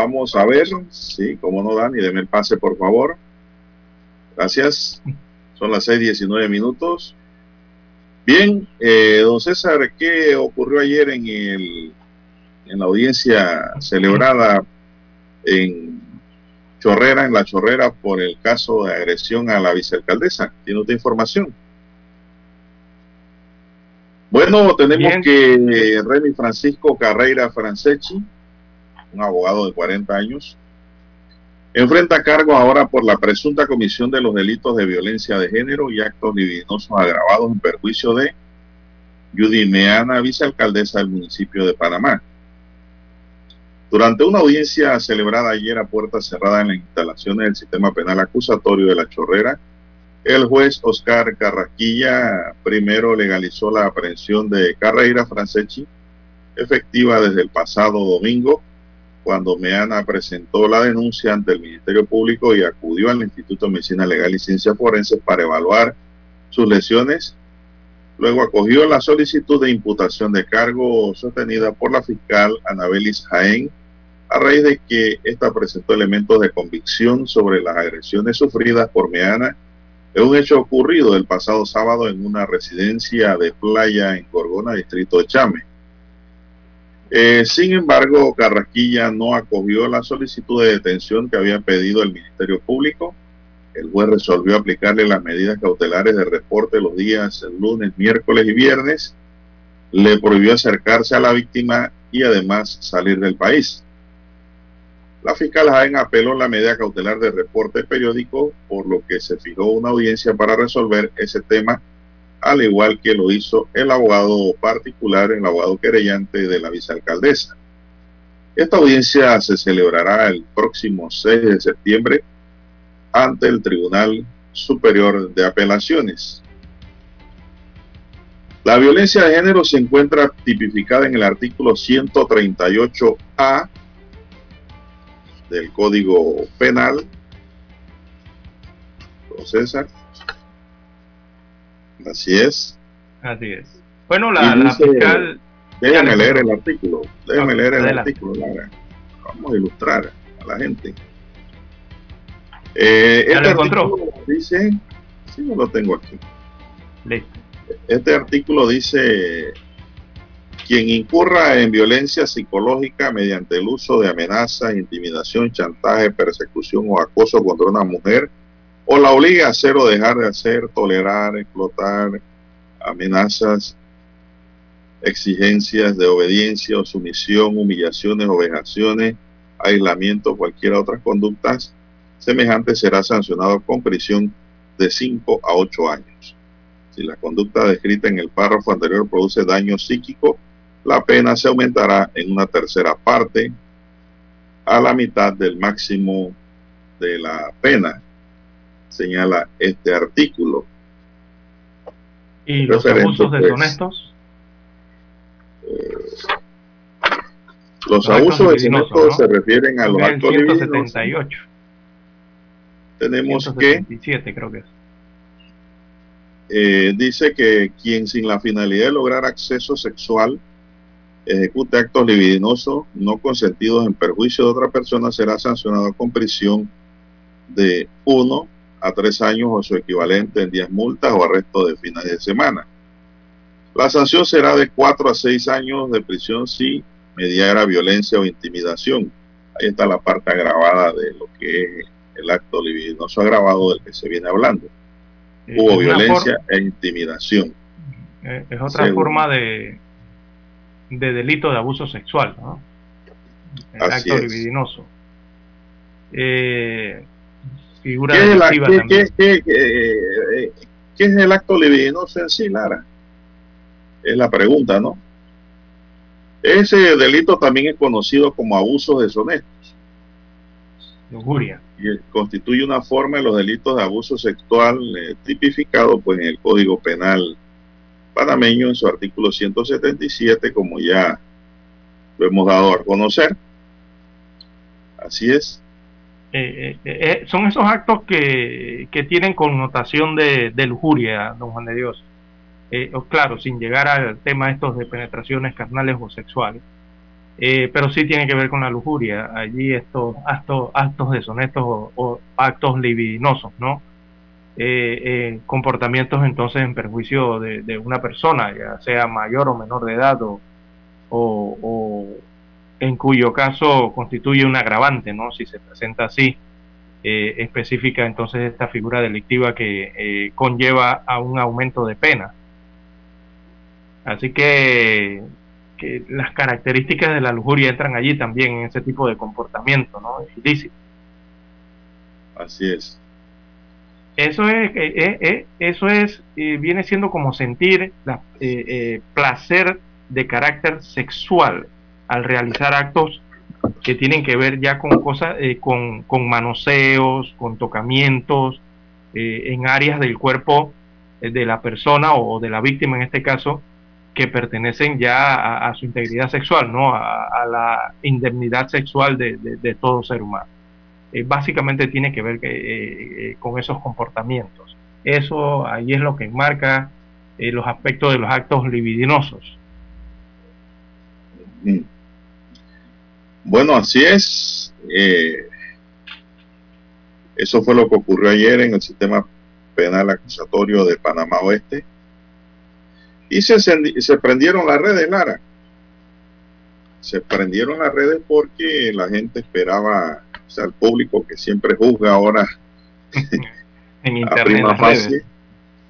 Speaker 2: Vamos a ver, sí, como no, Dani, deme el pase, por favor. Gracias. Son las 6:19 minutos. Bien, eh, don César, ¿qué ocurrió ayer en, el, en la audiencia celebrada en Chorrera, en la Chorrera, por el caso de agresión a la vicealcaldesa? ¿Tiene usted información? Bueno, tenemos que Remy Francisco Carreira Franceschi un abogado de 40 años, enfrenta cargo ahora por la presunta comisión de los delitos de violencia de género y actos libidinosos agravados en perjuicio de Judy Meana, vicealcaldesa del municipio de Panamá. Durante una audiencia celebrada ayer a puerta cerrada en las instalaciones del sistema penal acusatorio de La Chorrera, el juez Oscar Carraquilla primero legalizó la aprehensión de Carreira Franceschi, efectiva desde el pasado domingo, cuando Meana presentó la denuncia ante el Ministerio Público y acudió al Instituto de Medicina Legal y Ciencias Forenses para evaluar sus lesiones. Luego acogió la solicitud de imputación de cargo sostenida por la fiscal Anabelis Jaén, a raíz de que ésta presentó elementos de convicción sobre las agresiones sufridas por Meana en un hecho ocurrido el pasado sábado en una residencia de playa en Gorgona, distrito de Chame. Eh, sin embargo, Carrasquilla no acogió la solicitud de detención que había pedido el Ministerio Público. El juez resolvió aplicarle las medidas cautelares de reporte los días lunes, miércoles y viernes. Le prohibió acercarse a la víctima y además salir del país. La fiscal Jaén apeló la medida cautelar de reporte periódico, por lo que se fijó una audiencia para resolver ese tema al igual que lo hizo el abogado particular, el abogado querellante de la vicealcaldesa. Esta audiencia se celebrará el próximo 6 de septiembre ante el Tribunal Superior de Apelaciones. La violencia de género se encuentra tipificada en el artículo 138A del Código Penal. César Así es.
Speaker 3: Así es. Bueno, la, fiscal...
Speaker 2: Déjame leer el artículo. Déjame leer el artículo, Vamos a ilustrar a la gente. Eh, este artículo dice... Sí, no lo tengo aquí. Este artículo dice... Quien incurra en violencia psicológica mediante el uso de amenazas, intimidación, chantaje, persecución o acoso contra una mujer o la obliga a hacer o dejar de hacer, tolerar, explotar amenazas, exigencias de obediencia o sumisión, humillaciones o vejaciones, aislamiento, cualquier otra conductas semejante será sancionado con prisión de 5 a 8 años. Si la conducta descrita en el párrafo anterior produce daño psíquico, la pena se aumentará en una tercera parte a la mitad del máximo de la pena, señala este artículo.
Speaker 3: ¿Y los abusos pues, deshonestos?
Speaker 2: Eh, los, abusos deshonestos se refieren a los actos
Speaker 3: 178.
Speaker 2: Tenemos que...
Speaker 3: creo que es.
Speaker 2: Eh, dice que quien sin la finalidad de lograr acceso sexual ejecute actos libidinosos no consentidos en perjuicio de otra persona será sancionado con prisión de 1 a 3 años o su equivalente en 10 multas o arresto de fines de semana. La sanción será de 4 a 6 años de prisión si mediara violencia o intimidación. Ahí está la parte agravada de lo que es el acto libidinoso agravado del que se viene hablando. Hubo violencia e intimidación.
Speaker 3: Eh, es otra forma de, de delito de abuso sexual, ¿no? El acto libidinoso. Eh, figura ¿Qué, es
Speaker 2: también. ¿qué, es el acto libidinoso en sí, Lara? Es la pregunta, ¿no? Ese delito también es conocido como abusos deshonestos.
Speaker 3: Lujuria.
Speaker 2: Y constituye una forma de los delitos de abuso sexual eh, tipificado pues, en el Código Penal panameño en su artículo 177, como ya lo hemos dado a conocer. Así es.
Speaker 3: Eh, eh, eh, son esos actos que, que tienen connotación de, de, lujuria, don Juan de Dios. claro, sin llegar al tema estos de penetraciones carnales o sexuales. pero sí tiene que ver con la lujuria. Allí estos actos, actos deshonestos o actos libidinosos, ¿no? Eh, eh, comportamientos entonces en perjuicio de, una persona, ya sea mayor o menor de edad o, o, en cuyo caso constituye un agravante, ¿no? Si se presenta así, eh, específica entonces esta figura delictiva que conlleva a un aumento de pena. Así que, que, las características de la lujuria entran allí también en ese tipo de comportamiento, ¿no? Ilícito.
Speaker 2: Así es.
Speaker 3: Eso es, eh, eh, eh, eso es viene siendo como sentir la, placer de carácter sexual al realizar actos que tienen que ver ya con cosas, con, con, manoseos, con tocamientos en áreas del cuerpo de la persona o de la víctima en este caso, que pertenecen ya a, su integridad sexual, ¿no? A, la indemnidad sexual de todo ser humano. Eh, básicamente tiene que ver eh, eh, con esos comportamientos. Eso ahí es lo que enmarca los aspectos de los actos libidinosos.
Speaker 2: Bueno, así es. eso fue lo que ocurrió ayer en el sistema penal acusatorio de Panamá Oeste. Y se, se prendieron las redes, Lara. Se prendieron las redes porque la gente esperaba o sea, el público que siempre juzga ahora
Speaker 3: en internet.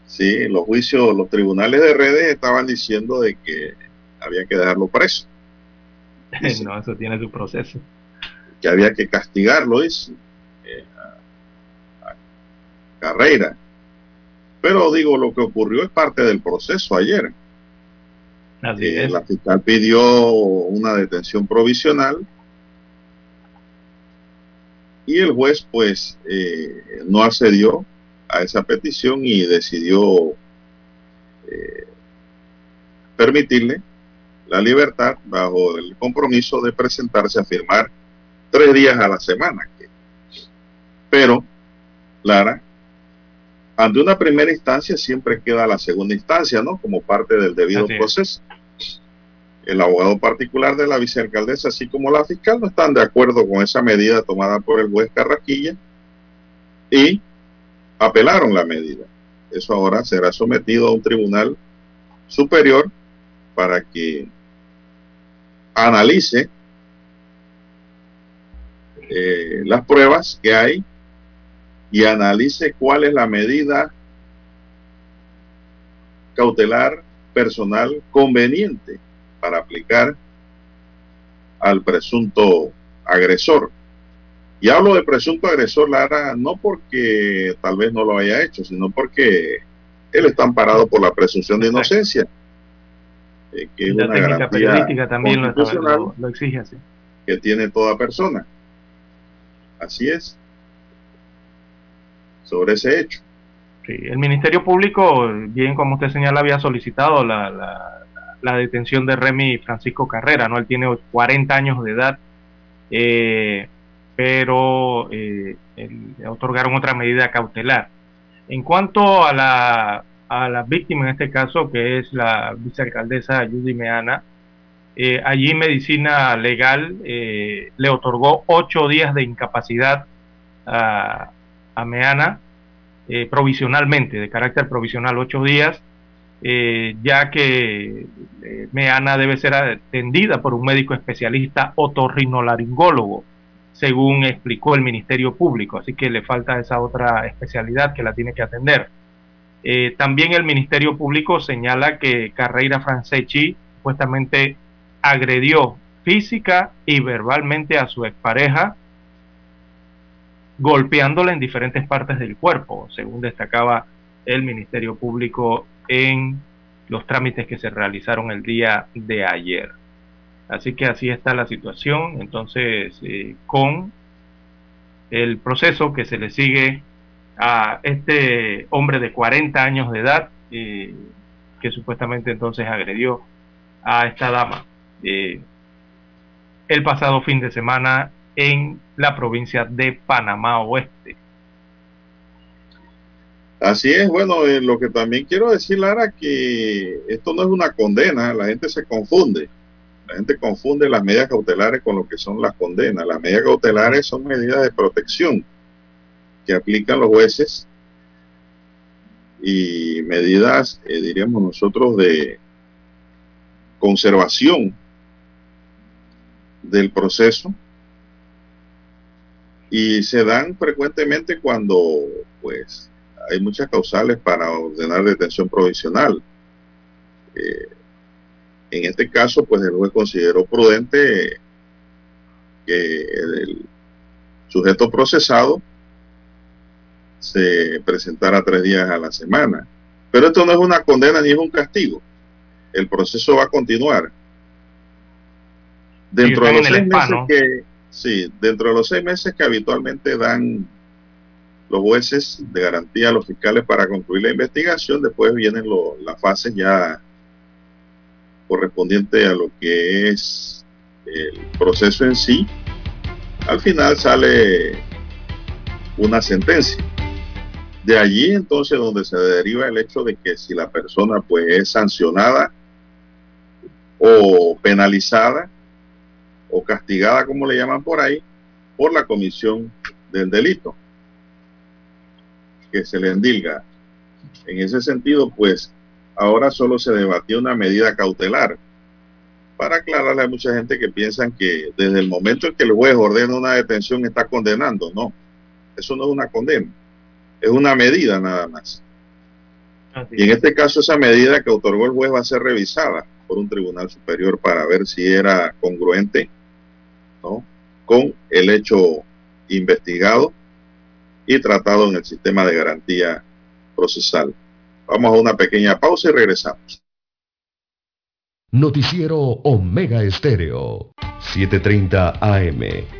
Speaker 2: Sí, los juicios, los tribunales de redes estaban diciendo de que había que dejarlo preso.
Speaker 3: no, eso tiene su proceso.
Speaker 2: Que había que castigarlo, dice. Eh, carrera. Pero digo, lo que ocurrió es parte del proceso ayer. Eh, la fiscal pidió una detención provisional y el juez pues eh, no accedió a esa petición y decidió eh, permitirle la libertad bajo el compromiso de presentarse a firmar tres días a la semana. Pero, Lara, ante una primera instancia siempre queda la segunda instancia, ¿no? Como parte del debido proceso el abogado particular de la vicealcaldesa, así como la fiscal, no están de acuerdo con esa medida tomada por el juez Carraquilla y apelaron la medida. Eso ahora será sometido a un tribunal superior para que analice eh, las pruebas que hay y analice cuál es la medida cautelar personal conveniente para aplicar al presunto agresor. Y hablo de presunto agresor, Lara, no porque tal vez no lo haya hecho, sino porque él está amparado por la presunción de inocencia. Eh, que es la una técnica periodística
Speaker 3: también lo, lo exige así.
Speaker 2: Que tiene toda persona. Así es. Sobre ese hecho.
Speaker 3: Sí, el Ministerio Público, bien como usted señala, había solicitado la, la, detención de Remy Francisco Carrera, ¿no? Él tiene 40 años de edad, eh, pero eh, le otorgaron otra medida cautelar. En cuanto a la, a la víctima en este caso, que es la vicealcaldesa Judy Meana, eh, allí Medicina Legal eh, le otorgó ocho días de incapacidad a, Meana, eh, provisionalmente, de carácter provisional, ocho días, ya que Meana debe ser atendida por un médico especialista otorrinolaringólogo según explicó el Ministerio Público, así que le falta esa otra especialidad que la tiene que atender. Eh, también el Ministerio Público señala que Carreira Franceschi supuestamente agredió física y verbalmente a su expareja, golpeándola en diferentes partes del cuerpo, según destacaba el Ministerio Público en los trámites que se realizaron el día de ayer. Así que así está la situación. Entonces, eh, con el proceso que se le sigue a este hombre de 40 años de edad, eh, que supuestamente entonces agredió a esta dama eh, el pasado fin de semana en la provincia de Panamá Oeste.
Speaker 2: Así es, bueno, lo que también quiero decir, Lara, que esto no es una condena, la gente se confunde. La gente confunde las medidas cautelares con lo que son las condenas. Las medidas cautelares son medidas de protección aplican los jueces y medidas, eh, diríamos nosotros, de conservación del proceso y se dan frecuentemente cuando pues hay muchas causales para ordenar detención provisional. Eh, en este caso, pues el juez consideró prudente que el sujeto procesado se presentara tres días a la semana. Pero esto no es una condena ni es un castigo. El proceso va a continuar. Dentro de los seis meses que, sí, dentro de los seis meses que habitualmente dan los jueces de garantía a los fiscales para concluir la investigación, después vienen las fases ya correspondiente a lo que es el proceso en sí, al final sale una sentencia. De allí entonces donde se deriva el hecho de que si la persona pues es sancionada o penalizada o castigada como le llaman por ahí por la comisión del delito que se le endilga. En ese sentido pues ahora solo se debatió una medida cautelar. Para aclararle a mucha gente que piensan que desde el momento en que el juez ordena una detención está condenando. No, eso no es una condena, es una medida nada más. Y en este caso esa medida que otorgó el juez va a ser revisada por un tribunal superior para ver si era congruente ¿no? con el hecho investigado y tratado en el sistema de garantía procesal. Vamos a una pequeña pausa y regresamos.
Speaker 1: Noticiero Omega Estéreo, 7:30 AM.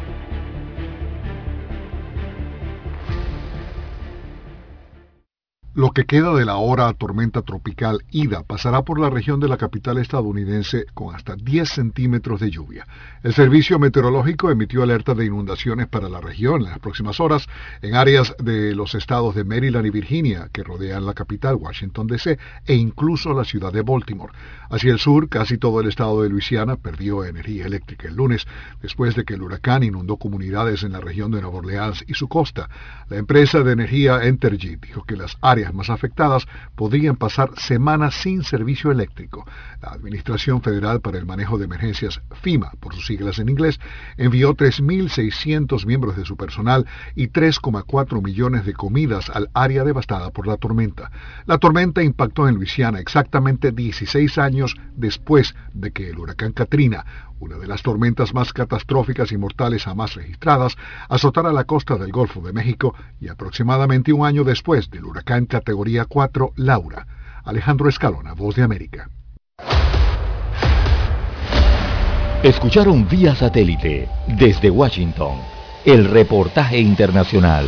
Speaker 9: Lo que queda de la hora tormenta tropical Ida pasará por la región de la capital estadounidense con hasta 10 centímetros de lluvia. El servicio meteorológico emitió alerta de inundaciones para la región en las próximas horas en áreas de los estados de Maryland y Virginia que rodean la capital Washington DC e incluso la ciudad de Baltimore. Hacia el sur, casi todo el estado de Luisiana perdió energía eléctrica el lunes después de que el huracán inundó comunidades en la región de Nueva Orleans y su costa. La empresa de energía Entergy dijo que las áreas más afectadas podrían pasar semanas sin servicio eléctrico. La Administración Federal para el Manejo de Emergencias, FIMA, por sus siglas en inglés, envió 3.600 miembros de su personal y 3,4 millones de comidas al área devastada por la tormenta. La tormenta impactó en Luisiana exactamente 16 años después de que el huracán Katrina, una de las tormentas más catastróficas y mortales jamás registradas, azotara la costa del Golfo de México y aproximadamente un año después del huracán categoría 4 Laura. Alejandro Escalona, Voz de América.
Speaker 1: Escucharon vía satélite desde Washington el reportaje internacional.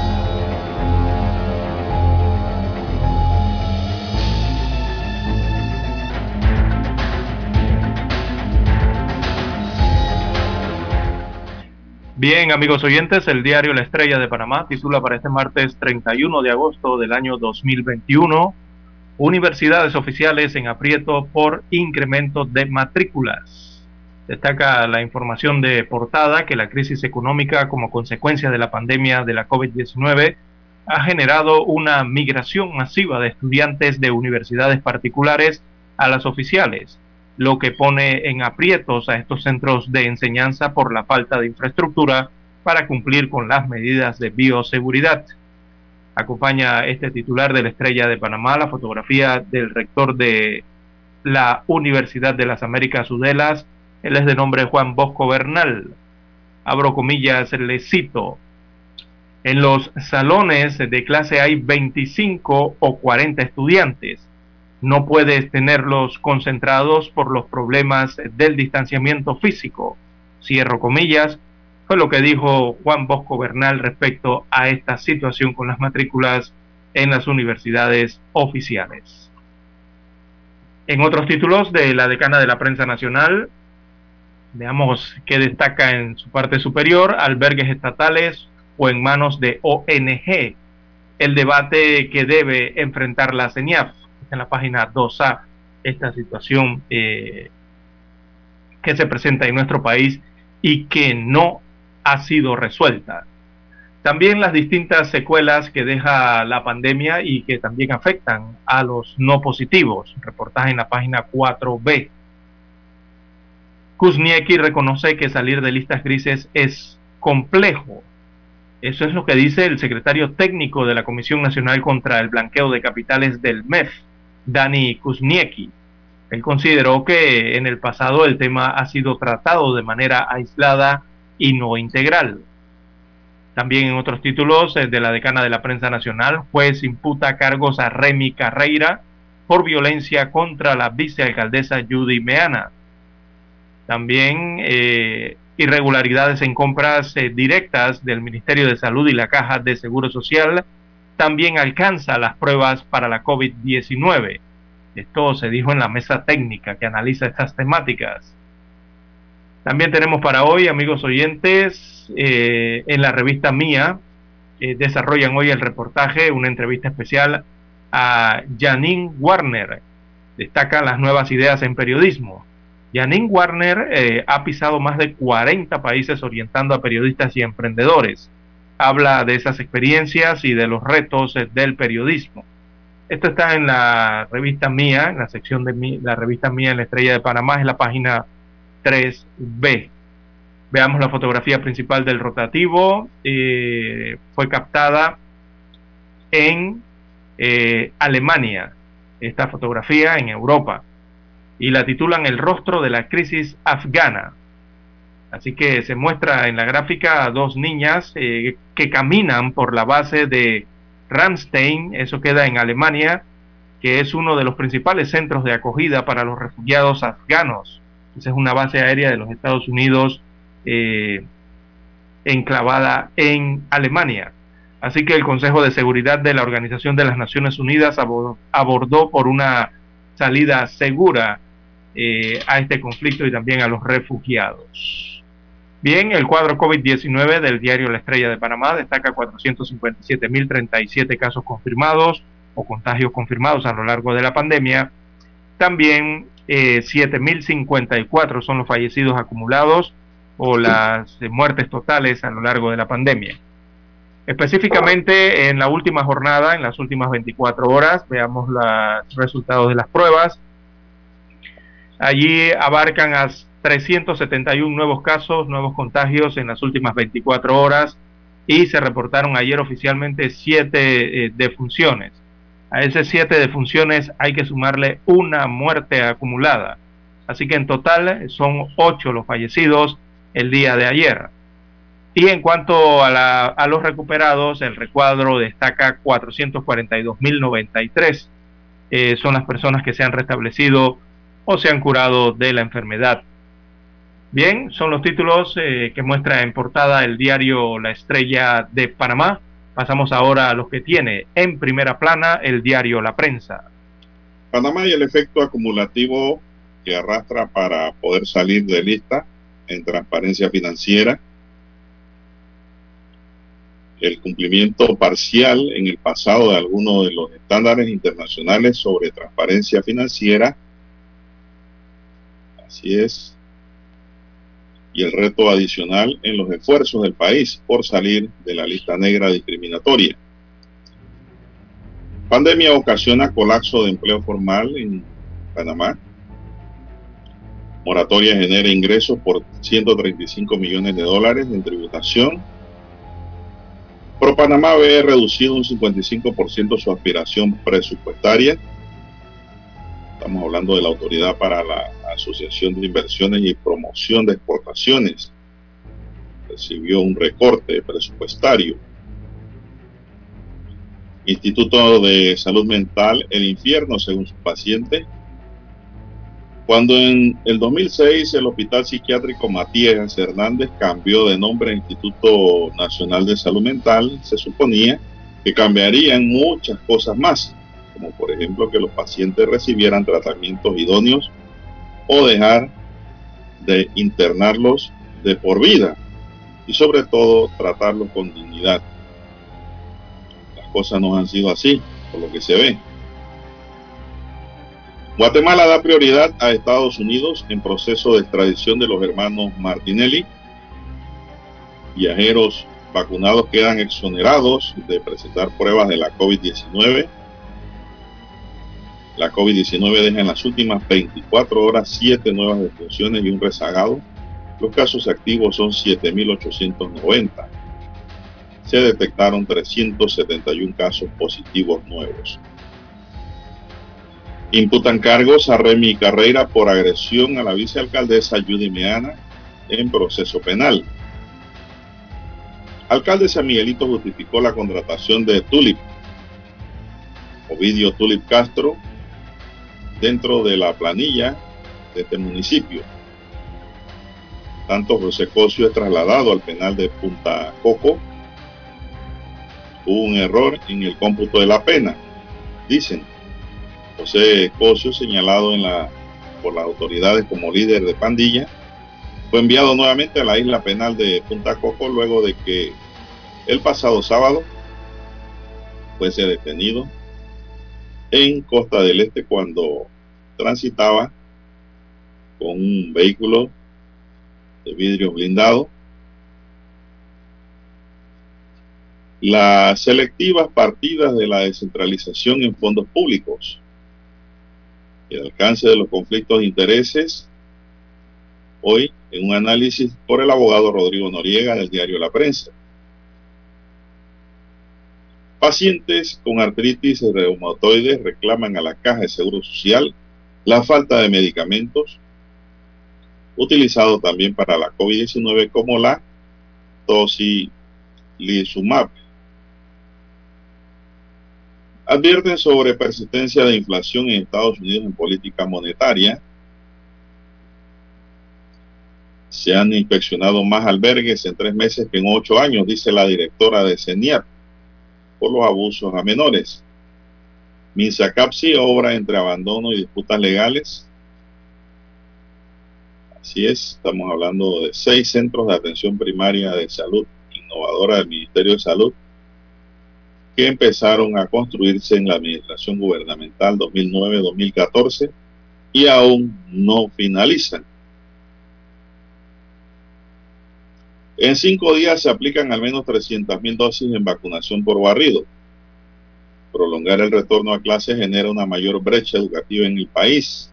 Speaker 3: Bien, amigos oyentes, el diario La Estrella de Panamá titula para este martes 31 de agosto del año 2021, Universidades oficiales en aprieto por incremento de matrículas. Destaca la información de portada que la crisis económica como consecuencia de la pandemia de la COVID-19 ha generado una migración masiva de estudiantes de universidades particulares a las oficiales lo que pone en aprietos a estos centros de enseñanza por la falta de infraestructura para cumplir con las medidas de bioseguridad. Acompaña este titular de la Estrella de Panamá la fotografía del rector de la Universidad de las Américas Sudelas. Él es de nombre Juan Bosco Bernal. Abro comillas, le cito. En los salones de clase hay 25 o 40 estudiantes no puedes tenerlos concentrados por los problemas del distanciamiento físico. Cierro comillas, fue lo que dijo Juan Bosco Bernal respecto a esta situación con las matrículas en las universidades oficiales. En otros títulos de la decana de la prensa nacional, veamos qué destaca en su parte superior, albergues estatales o en manos de ONG, el debate que debe enfrentar la CENIAF en la página 2A esta situación eh, que se presenta en nuestro país y que no ha sido resuelta. También las distintas secuelas que deja la pandemia y que también afectan a los no positivos. Reportaje en la página 4B. Kuzniecki reconoce que salir de listas grises es complejo. Eso es lo que dice el secretario técnico de la Comisión Nacional contra el Blanqueo de Capitales del MEF, Dani Kuzniecki. Él consideró que en el pasado el tema ha sido tratado de manera aislada y no integral. También en otros títulos eh, de la decana de la prensa nacional, juez imputa cargos a Remy Carreira por violencia contra la vicealcaldesa Judy Meana. También eh, irregularidades en compras eh, directas del Ministerio de Salud y la Caja de Seguro Social también alcanza las pruebas para la COVID-19. Esto se dijo en la mesa técnica que analiza estas temáticas. También tenemos para hoy, amigos oyentes, eh, en la revista Mía, eh, desarrollan hoy el reportaje, una entrevista especial a Janine Warner. Destaca las nuevas ideas en periodismo. Janine Warner eh, ha pisado más de 40 países orientando a periodistas y emprendedores habla de esas experiencias y de los retos eh, del periodismo. Esto está en la revista mía, en la sección de la revista mía en la Estrella de Panamá, es la página 3B. Veamos la fotografía principal del rotativo. Eh, fue captada en eh, Alemania, esta fotografía en Europa, y la titulan El rostro de la crisis afgana. Así que se muestra en la gráfica dos niñas eh, que caminan por la base de Ramstein, eso queda en Alemania, que es uno de los principales centros de acogida para los refugiados afganos. Esa es una base aérea de los Estados Unidos eh, enclavada en Alemania. Así que el Consejo de Seguridad de la Organización de las Naciones Unidas abordó por una salida segura eh, a este conflicto y también a los refugiados. Bien, el cuadro COVID-19 del diario La Estrella de Panamá destaca 457.037 casos confirmados o contagios confirmados a lo largo de la pandemia. También 7.054 eh, son los fallecidos acumulados o las muertes totales a lo largo de la pandemia. Específicamente en la última jornada, en las últimas 24 horas, veamos los resultados de las pruebas. Allí abarcan a 371 nuevos casos, nuevos contagios en las últimas 24 horas y se reportaron ayer oficialmente siete eh, defunciones. A esas siete defunciones hay que sumarle una muerte acumulada. Así que en total son ocho los fallecidos el día de ayer. Y en cuanto a, los recuperados, el recuadro destaca 442.093. Eh, son las personas que se han restablecido o se han curado de la enfermedad. Bien, son los títulos eh, que muestra en portada el diario La Estrella de Panamá. Pasamos ahora a los que tiene en primera plana el diario La Prensa.
Speaker 2: Panamá y el efecto acumulativo que arrastra para poder salir de lista en transparencia financiera el cumplimiento parcial en el pasado de algunos de los estándares internacionales sobre transparencia financiera. Así es. Y el reto adicional en los esfuerzos del país por salir de la lista negra discriminatoria. Pandemia ocasiona colapso de empleo formal en Panamá. Moratoria genera ingresos por 135 millones de dólares en tributación pero Panamá ve reducido un 55% su aspiración presupuestaria. Estamos hablando de la Autoridad para la Asociación de Inversiones y Promoción de Exportaciones. Recibió un recorte presupuestario. Instituto de Salud Mental, el infierno según su paciente, cuando en el 2006 el Hospital Psiquiátrico Matías Hernández cambió de nombre a Instituto Nacional de Salud Mental, se suponía que cambiarían muchas cosas más, como por ejemplo que los pacientes recibieran tratamientos idóneos o dejar de internarlos de por vida y sobre todo tratarlos con dignidad. Las cosas no han sido así, por lo que se ve. Guatemala da prioridad a Estados Unidos en proceso de extradición de los hermanos Martinelli. Viajeros vacunados quedan exonerados de presentar pruebas de la COVID-19. La COVID-19 deja en las últimas 24 horas 7 nuevas defunciones y un rezagado. Los casos activos son 7.890. Se detectaron 371 casos positivos nuevos. Imputan cargos a Remy Carreira por agresión a la vicealcaldesa Judy Meana en proceso penal. Alcalde San Miguelito justificó la contratación de Tulip, Ovidio Tulip Castro, dentro de la planilla de este municipio. Tanto José Cosio es trasladado al penal de Punta Coco. Hubo un error en el cómputo de la pena, dicen. José Escocio, señalado en la, por las autoridades como líder de pandilla, fue enviado nuevamente a la isla penal de Punta Coco luego de que el pasado sábado fuese detenido en Costa del Este cuando transitaba con un vehículo de vidrio blindado. Las selectivas partidas de la descentralización en fondos públicos el alcance de los conflictos de intereses, hoy en un análisis por el abogado Rodrigo Noriega del diario La Prensa. Pacientes con artritis reumatoide reclaman a la Caja de Seguro Social la falta de medicamentos utilizado también para la COVID-19 como la tocilizumab advierten sobre persistencia de inflación en Estados Unidos en política monetaria. Se han inspeccionado más albergues en tres meses que en ocho años, dice la directora de CENIAT. Por los abusos a menores. Minsacapsi obra entre abandono y disputas legales. Así es, estamos hablando de seis centros de atención primaria de salud innovadora del Ministerio de Salud que empezaron a construirse en la administración gubernamental 2009-2014 y aún no finalizan. En cinco días se aplican al menos 300.000 dosis en vacunación por barrido. Prolongar el retorno a clases genera una mayor brecha educativa en el país.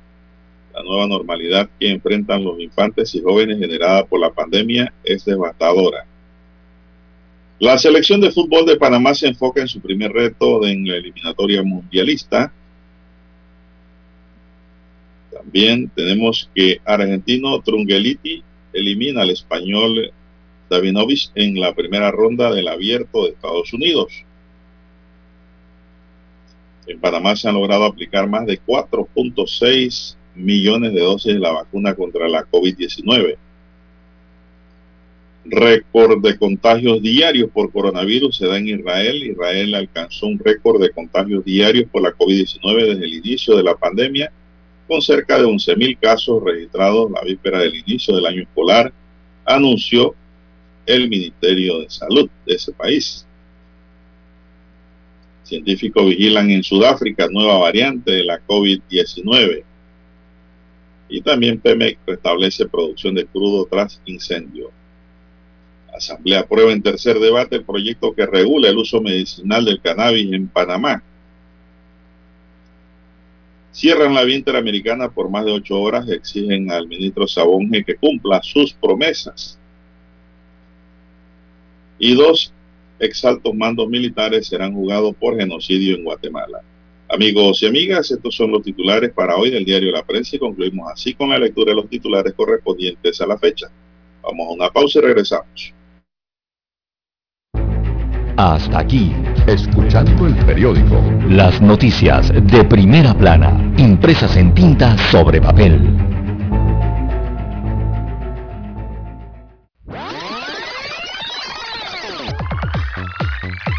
Speaker 2: La nueva normalidad que enfrentan los infantes y jóvenes generada por la pandemia es devastadora. La selección de fútbol de Panamá se enfoca en su primer reto en la eliminatoria mundialista. También tenemos que Argentino Trungeliti elimina al español Davinovich en la primera ronda del abierto de Estados Unidos. En Panamá se han logrado aplicar más de 4.6 millones de dosis de la vacuna contra la COVID-19 récord de contagios diarios por coronavirus se da en Israel. Israel alcanzó un récord de contagios diarios por la COVID-19 desde el inicio de la pandemia, con cerca de 11.000 casos registrados la víspera del inicio del año escolar, anunció el Ministerio de Salud de ese país. Científicos vigilan en Sudáfrica nueva variante de la COVID-19. Y también Pemex restablece producción de crudo tras incendio. Asamblea aprueba en tercer debate el proyecto que regula el uso medicinal del cannabis en Panamá. Cierran la vía interamericana por más de ocho horas, exigen al ministro Sabonge que cumpla sus promesas. Y dos exaltos mandos militares serán jugados por genocidio en Guatemala. Amigos y amigas, estos son los titulares para hoy del diario La Prensa y concluimos así con la lectura de los titulares correspondientes a la fecha. Vamos a una pausa y regresamos.
Speaker 1: Hasta aquí, escuchando el periódico. Las noticias de primera plana, impresas en tinta sobre papel.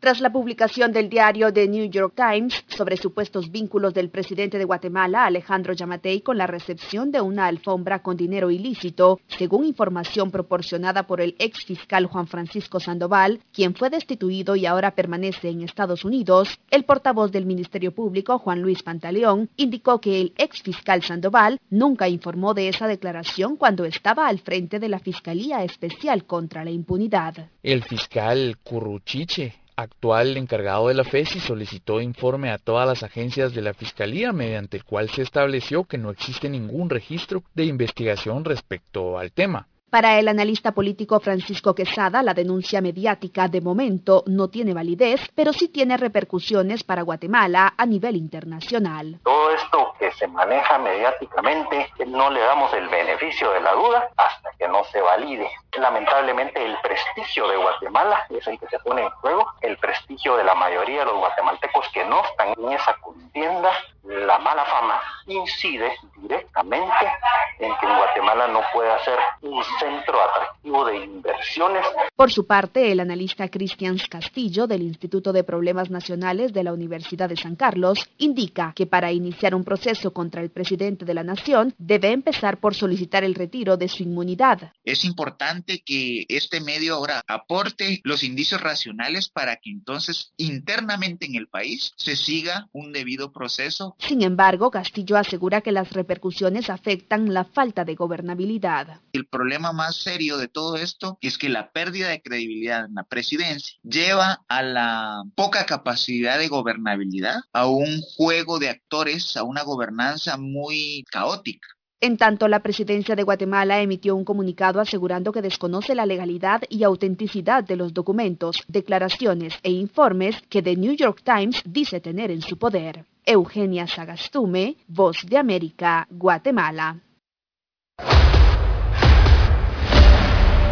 Speaker 10: Tras la publicación del diario The New York Times sobre supuestos vínculos del presidente de Guatemala, Alejandro Yamatei, con la recepción de una alfombra con dinero ilícito, según información proporcionada por el ex fiscal Juan Francisco Sandoval, quien fue destituido y ahora permanece en Estados Unidos, el portavoz del Ministerio Público, Juan Luis Pantaleón, indicó que el ex fiscal Sandoval nunca informó de esa declaración cuando estaba al frente de la Fiscalía Especial contra la Impunidad.
Speaker 11: El fiscal Curruchiche actual encargado de la FESI solicitó informe a todas las agencias de la Fiscalía mediante el cual se estableció que no existe ningún registro de investigación respecto al tema.
Speaker 10: Para el analista político Francisco Quesada, la denuncia mediática de momento no tiene validez, pero sí tiene repercusiones para Guatemala a nivel internacional.
Speaker 12: Todo esto que se maneja mediáticamente, no le damos el beneficio de la duda hasta que no se valide. Lamentablemente el prestigio de Guatemala es el que se pone en juego, el prestigio de la mayoría de los guatemaltecos que no están en esa contienda, la mala fama incide directamente en que Guatemala no pueda ser un centro atractivo de inversiones.
Speaker 10: Por su parte, el analista Cristian Castillo del Instituto de Problemas Nacionales de la Universidad de San Carlos indica que para iniciar un proceso contra el presidente de la nación debe empezar por solicitar el retiro de su inmunidad.
Speaker 13: Es importante que este medio ahora aporte los indicios racionales para que entonces internamente en el país se siga un debido proceso.
Speaker 10: Sin embargo, Castillo asegura que las repercusiones afectan la falta de gobernabilidad.
Speaker 13: El problema más serio de todo esto es que la pérdida de credibilidad en la presidencia lleva a la poca capacidad de gobernabilidad, a un juego de actores, a una gobernanza muy caótica.
Speaker 10: En tanto, la presidencia de Guatemala emitió un comunicado asegurando que desconoce la legalidad y autenticidad de los documentos, declaraciones e informes que The New York Times dice tener en su poder. Eugenia Sagastume, Voz de América, Guatemala.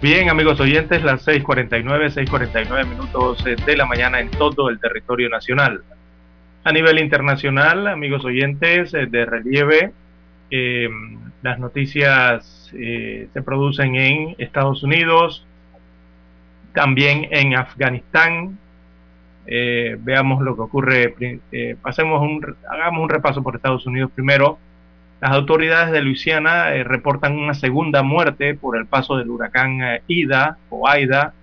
Speaker 3: Bien, amigos oyentes, las 6:49, 6:49 minutos eh, de la mañana en todo el territorio nacional. A nivel internacional, amigos oyentes, eh, de relieve, eh, las noticias se producen en Estados Unidos, también en Afganistán. veamos lo que ocurre. pasemos un, hagamos un repaso por Estados Unidos primero. Las autoridades de Luisiana eh, reportan una segunda muerte por el paso del huracán eh, Ida o Aida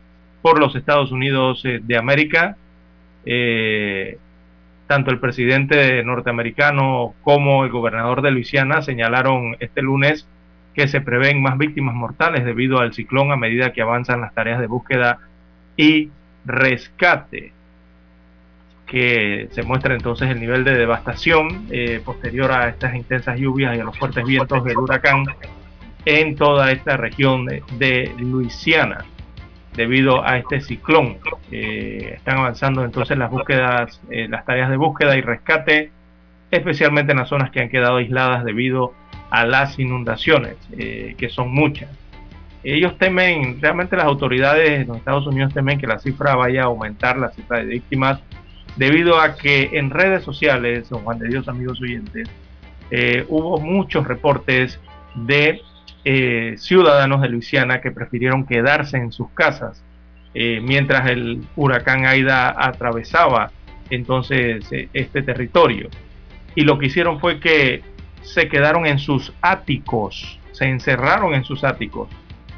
Speaker 3: por los Estados Unidos eh, de América. tanto el presidente norteamericano como el gobernador de Luisiana señalaron este lunes que se prevén más víctimas mortales debido al ciclón a medida que avanzan las tareas de búsqueda y rescate que se muestra entonces el nivel de devastación eh, posterior a estas intensas lluvias y a los fuertes vientos del huracán en toda esta región de, Luisiana debido a este ciclón. Eh, están avanzando entonces las búsquedas, eh, las tareas de búsqueda y rescate, especialmente en las zonas que han quedado aisladas debido a las inundaciones, que son muchas. Ellos temen, realmente las autoridades de los Estados Unidos temen que la cifra vaya a aumentar, la cifra de víctimas debido a que en redes sociales, Juan de Dios, amigos oyentes, eh, hubo muchos reportes de eh, ciudadanos de Luisiana que prefirieron quedarse en sus casas eh, mientras el huracán Aida atravesaba entonces este territorio. Y lo que hicieron fue que se quedaron en sus áticos, se encerraron en sus áticos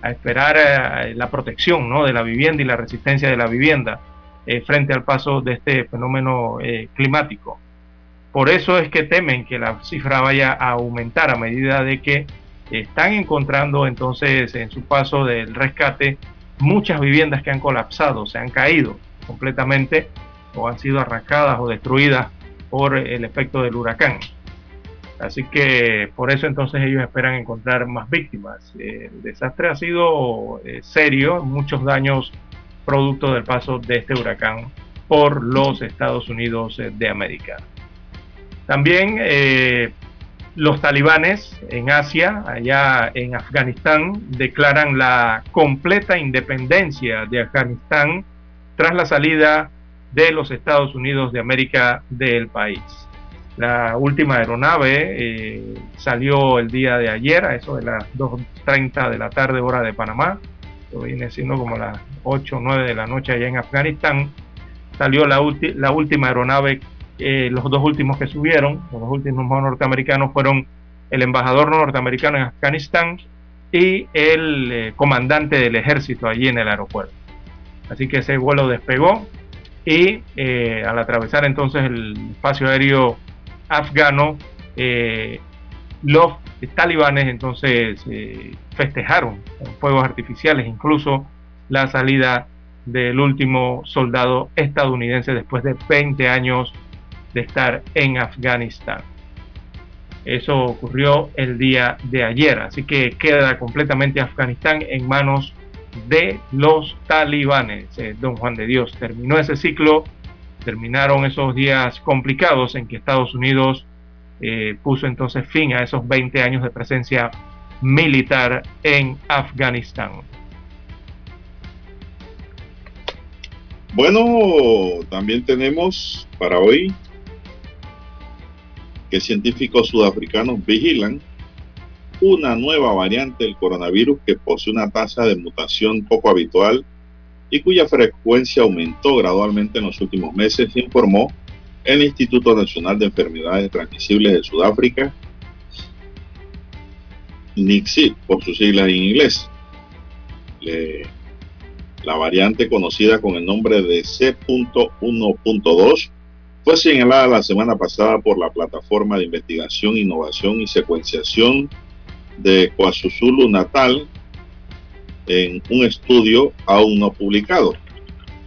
Speaker 3: a esperar la protección ¿no? de la vivienda y la resistencia de la vivienda eh, frente al paso de este fenómeno eh, climático. Por eso es que temen que la cifra vaya a aumentar a medida de que están encontrando entonces en su paso del rescate muchas viviendas que han colapsado, se han caído completamente o han sido arrancadas o destruidas por el efecto del huracán. Así que por eso entonces ellos esperan encontrar más víctimas. Eh, el desastre ha sido serio, muchos daños producto del paso de este huracán por los Estados Unidos de América. También eh, los talibanes en Asia, allá en Afganistán, declaran la completa independencia de Afganistán tras la salida de los Estados Unidos de América del país. La última aeronave eh, salió el día de ayer, a eso de las 2.30 de la tarde hora de Panamá, esto viene siendo como las 8 o 9 de la noche allá en Afganistán. Salió la, la última aeronave, eh, los dos últimos que subieron, los últimos norteamericanos fueron el embajador norteamericano en Afganistán y el eh, comandante del ejército allí en el aeropuerto. Así que ese vuelo despegó y eh, al atravesar entonces el espacio aéreo afgano, los talibanes entonces festejaron con fuegos artificiales, incluso la salida del último soldado estadounidense después de 20 años de estar en Afganistán. Eso ocurrió el día de ayer, así que queda completamente Afganistán en manos de los talibanes. Eh, don Juan de Dios terminó ese ciclo, terminaron esos días complicados en que Estados Unidos eh, puso entonces fin a esos 20 años de presencia militar en Afganistán.
Speaker 2: Bueno, también tenemos para hoy que científicos sudafricanos vigilan una nueva variante del coronavirus que posee una tasa de mutación poco habitual y cuya frecuencia aumentó gradualmente en los últimos meses, informó el Instituto Nacional de Enfermedades Transmisibles de Sudáfrica, NICSI, por sus siglas en inglés. La variante conocida con el nombre de C.1.2 fue señalada la semana pasada por la plataforma de investigación, innovación y secuenciación de KwaZulu Natal en un estudio aún no publicado,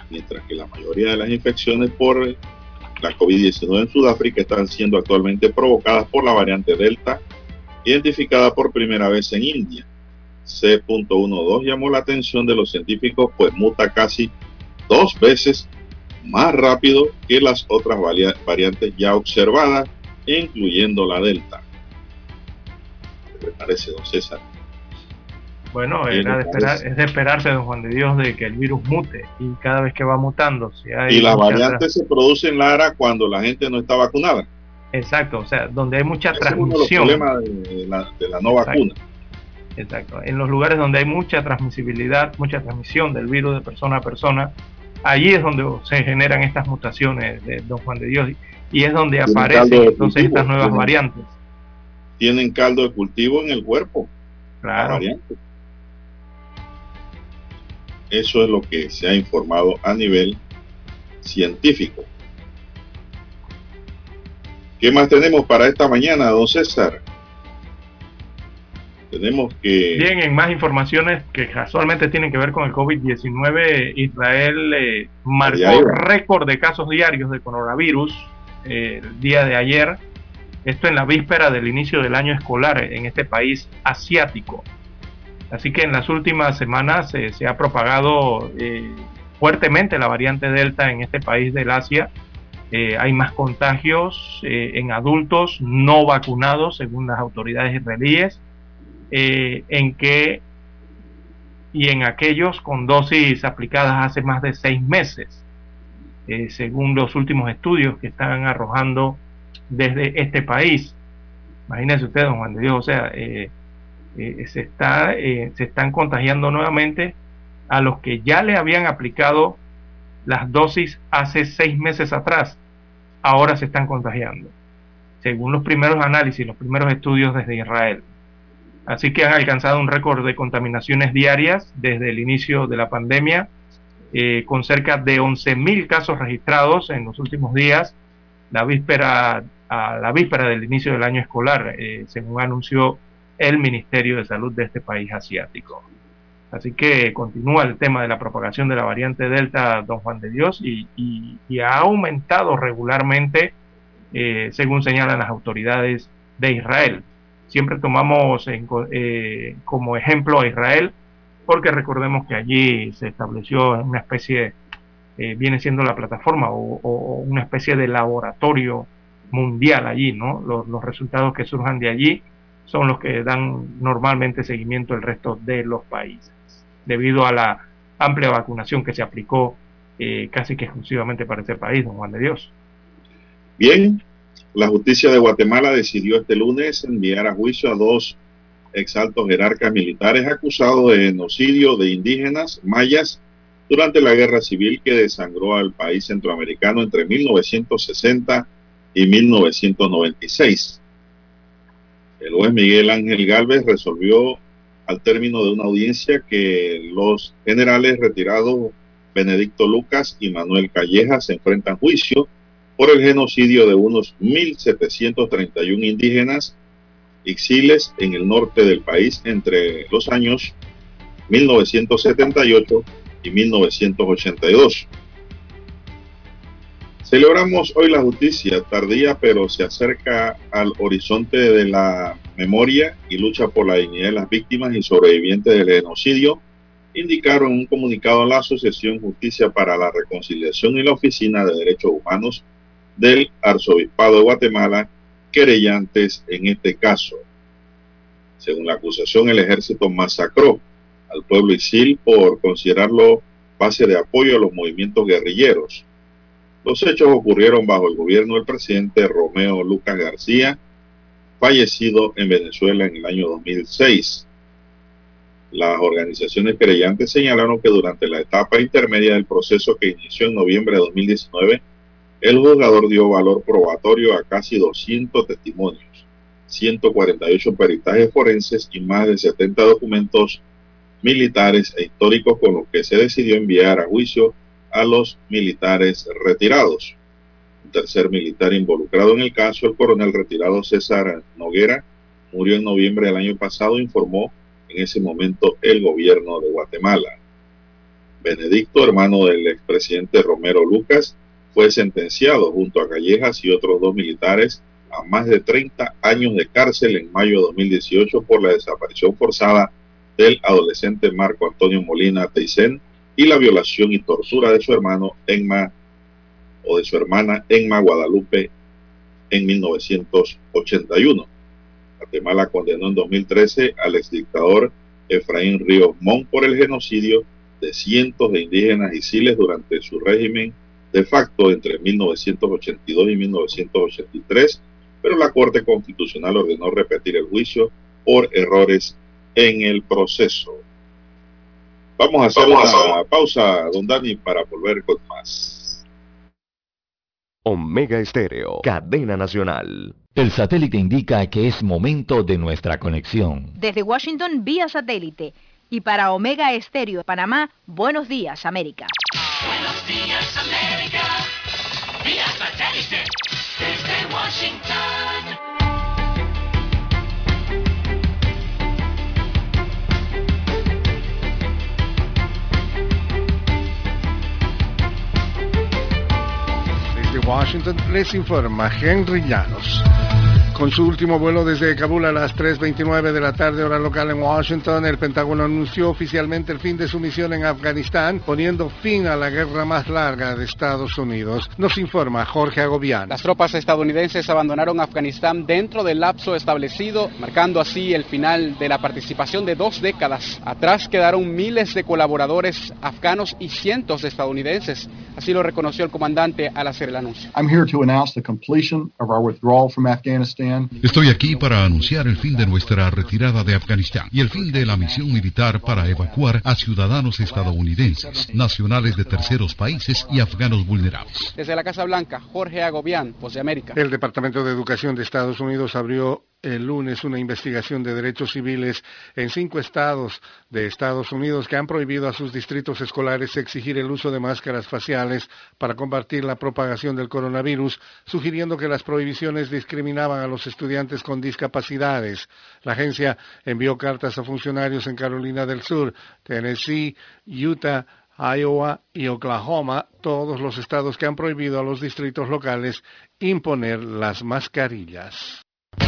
Speaker 2: mientras que la mayoría de las infecciones por la COVID-19 en Sudáfrica están siendo actualmente provocadas por la variante Delta, identificada por primera vez en India. C.12 llamó la atención de los científicos, pues muta casi dos veces más rápido que las otras variantes ya observadas, incluyendo la Delta. ¿Qué le parece, don César?
Speaker 3: Bueno, es de esperarse, don Juan de Dios, de que el virus mute y cada vez que va mutando. Si hay
Speaker 2: y las variantes se producen, Lara, cuando la gente no está vacunada.
Speaker 3: Exacto, o sea, donde hay mucha transmisión.
Speaker 2: Es uno de los de la, de la no vacuna.
Speaker 3: Exacto, en los lugares donde hay mucha transmisibilidad, mucha transmisión del virus de persona a persona, allí es donde se generan estas mutaciones de Don Juan de Dios y es donde aparecen entonces estas nuevas variantes.
Speaker 2: Tienen caldo de cultivo en el cuerpo.
Speaker 3: Claro.
Speaker 2: Eso es lo que se ha informado a nivel científico. ¿Qué más tenemos para esta mañana, don César? Tenemos que...
Speaker 3: Bien, en más informaciones que casualmente tienen que ver con el COVID-19, Israel eh, marcó récord de casos diarios de coronavirus eh, el día de ayer. Esto en la víspera del inicio del año escolar en este país asiático. Así que en las últimas semanas eh, se ha propagado fuertemente la variante Delta en este país del Asia. hay más contagios en adultos no vacunados, según las autoridades israelíes. Eh, en que y en aquellos con dosis aplicadas hace más de seis meses, eh, según los últimos estudios que están arrojando desde este país. Imagínense ustedes, don Juan de Dios, o sea, eh, se, está, se están contagiando nuevamente a los que ya le habían aplicado las dosis hace seis meses atrás, ahora se están contagiando, según los primeros análisis, los primeros estudios desde Israel. Así que han alcanzado un récord de contaminaciones diarias desde el inicio de la pandemia, eh, con cerca de 11.000 casos registrados en los últimos días, la víspera, a la víspera del inicio del año escolar, eh, según anunció el Ministerio de Salud de este país asiático. Así que continúa el tema de la propagación de la variante Delta, don Juan de Dios, y, ha aumentado regularmente, eh, según señalan las autoridades de Israel. Siempre tomamos eh, como ejemplo a Israel, porque recordemos que allí se estableció una especie, eh, viene siendo la plataforma o, una especie de laboratorio mundial allí, ¿no? Los, resultados que surjan de allí son los que dan normalmente seguimiento al resto de los países, debido a la amplia vacunación que se aplicó eh, casi que exclusivamente para ese país, don Juan de Dios.
Speaker 2: Bien, la justicia de Guatemala decidió este lunes enviar a juicio a dos exaltos jerarcas militares acusados de genocidio de indígenas mayas durante la guerra civil que desangró al país centroamericano entre 1960 y 1996. El juez Miguel Ángel Galvez resolvió al término de una audiencia que los generales retirados Benedicto Lucas y Manuel Calleja se enfrentan juicio por el genocidio de unos 1.731 indígenas exiles en el norte del país entre los años 1978 y 1982. Celebramos hoy la justicia tardía, pero se acerca al horizonte de la memoria y lucha por la dignidad de las víctimas y sobrevivientes del genocidio, indicaron un comunicado a la Asociación Justicia para la Reconciliación y la Oficina de Derechos Humanos del Arzobispado de Guatemala, querellantes en este caso. Según la acusación, el ejército masacró al pueblo Isil por considerarlo base de apoyo a los movimientos guerrilleros los hechos ocurrieron bajo el gobierno del presidente Romeo Lucas García, fallecido en Venezuela en el año 2006. Las organizaciones creyentes señalaron que durante la etapa intermedia del proceso que inició en noviembre de 2019, el juzgador dio valor probatorio a casi 200 testimonios, 148 peritajes forenses y más de 70 documentos militares e históricos con los que se decidió enviar a juicio a los militares retirados. Un tercer militar involucrado en el caso, el coronel retirado César Noguera, murió en noviembre del año pasado, informó en ese momento el gobierno de Guatemala. Benedicto, hermano del expresidente Romero Lucas, fue sentenciado junto a Callejas y otros dos militares a más de 30 años de cárcel en mayo de 2018 por la desaparición forzada del adolescente Marco Antonio Molina Teisén y la violación y tortura de su hermano Enma o de su hermana Enma Guadalupe en 1981. Guatemala condenó en 2013 al exdictador Efraín Ríos Mon por el genocidio de cientos de indígenas y ciles durante su régimen de facto entre 1982 y 1983, pero la Corte Constitucional ordenó repetir el juicio por errores en el proceso. Vamos a hacer una pausa, don Dani, para volver con más.
Speaker 1: Omega Estéreo, cadena nacional. El satélite indica que es momento de nuestra conexión.
Speaker 4: Desde Washington, vía satélite. Y para Omega Estéreo de Panamá, buenos días, América.
Speaker 14: Buenos días, América. Satélite. Desde Washington.
Speaker 15: Washington les informa Henry Llanos. Con su último vuelo desde Kabul a las 3.29 de la tarde hora local en Washington, el Pentágono anunció oficialmente el fin de su misión en Afganistán, poniendo fin a la guerra más larga de Estados Unidos. Nos informa Jorge Agobián.
Speaker 16: Las tropas estadounidenses abandonaron Afganistán dentro del lapso establecido, marcando así el final de la participación de dos décadas. Atrás quedaron miles de colaboradores afganos y cientos de estadounidenses. Así lo reconoció el comandante al hacer el anuncio.
Speaker 17: I'm here to announce the completion of our withdrawal from Afghanistan
Speaker 18: Estoy aquí para anunciar el fin de nuestra retirada de Afganistán y el fin de la misión militar para evacuar a ciudadanos estadounidenses, nacionales de terceros países y afganos vulnerables.
Speaker 16: Desde la Casa Blanca, Jorge Agobián, Voz de América.
Speaker 15: El Departamento de Educación de Estados Unidos abrió el lunes una investigación de derechos civiles en cinco estados de Estados Unidos que han prohibido a sus distritos escolares exigir el uso de máscaras faciales para combatir la propagación del coronavirus, sugiriendo que las prohibiciones discriminaban a los estudiantes con discapacidades. La agencia envió cartas a funcionarios en Carolina del Sur, Tennessee, Utah, Iowa y Oklahoma, todos los estados que han prohibido a los distritos locales imponer las mascarillas.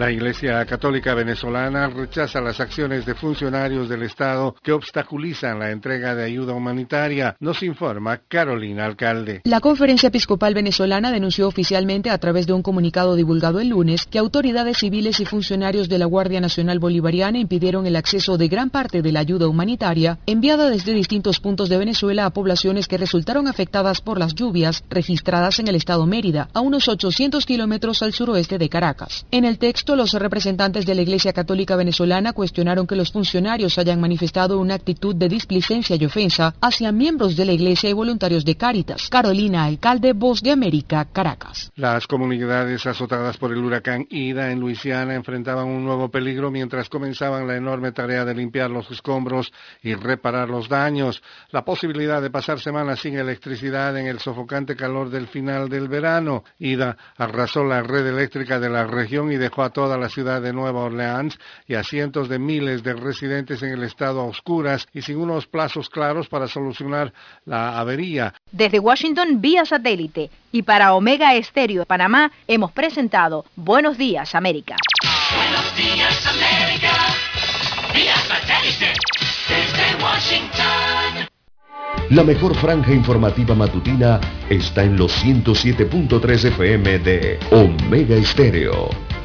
Speaker 15: La Iglesia Católica Venezolana rechaza las acciones de funcionarios del Estado que obstaculizan la entrega de ayuda humanitaria, nos informa Carolina Alcalde.
Speaker 19: La Conferencia Episcopal Venezolana denunció oficialmente a través de un comunicado divulgado el lunes que autoridades civiles y funcionarios de la Guardia Nacional Bolivariana impidieron el acceso de gran parte de la ayuda humanitaria enviada desde distintos puntos de Venezuela a poblaciones que resultaron afectadas por las lluvias registradas en el estado Mérida, a unos 800 kilómetros al suroeste de Caracas. En el texto los representantes de la Iglesia Católica Venezolana cuestionaron que los funcionarios hayan manifestado una actitud de displicencia y ofensa hacia miembros de la Iglesia y voluntarios de Cáritas. Carolina, alcalde Voz de América, Caracas.
Speaker 15: Las comunidades azotadas por el huracán Ida en Luisiana enfrentaban un nuevo peligro mientras comenzaban la enorme tarea de limpiar los escombros y reparar los daños. La posibilidad de pasar semanas sin electricidad en el sofocante calor del final del verano. Ida arrasó la red eléctrica de la región y dejó a toda la ciudad de Nueva Orleans y a cientos de miles de residentes en el estado a oscuras y sin unos plazos claros para solucionar la avería.
Speaker 20: Desde Washington vía satélite y para Omega Estéreo de Panamá hemos presentado Buenos Días América.
Speaker 14: Buenos días, América. Vía satélite. Desde Washington.
Speaker 1: La mejor franja informativa matutina está en los 107.3 FM de Omega Estéreo.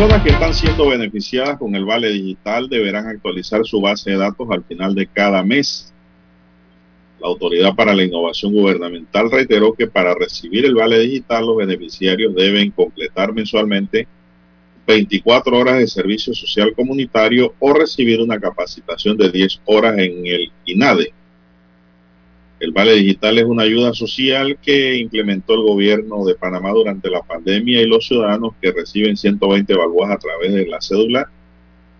Speaker 2: Personas que están siendo beneficiadas con el Vale Digital deberán actualizar su base de datos al final de cada mes. La Autoridad para la Innovación Gubernamental reiteró que para recibir el Vale Digital los beneficiarios deben completar mensualmente 24 horas de servicio social comunitario o recibir una capacitación de 10 horas en el INADE. El Vale Digital es una ayuda social que implementó el gobierno de Panamá durante la pandemia y los ciudadanos que reciben 120 balboas a través de la cédula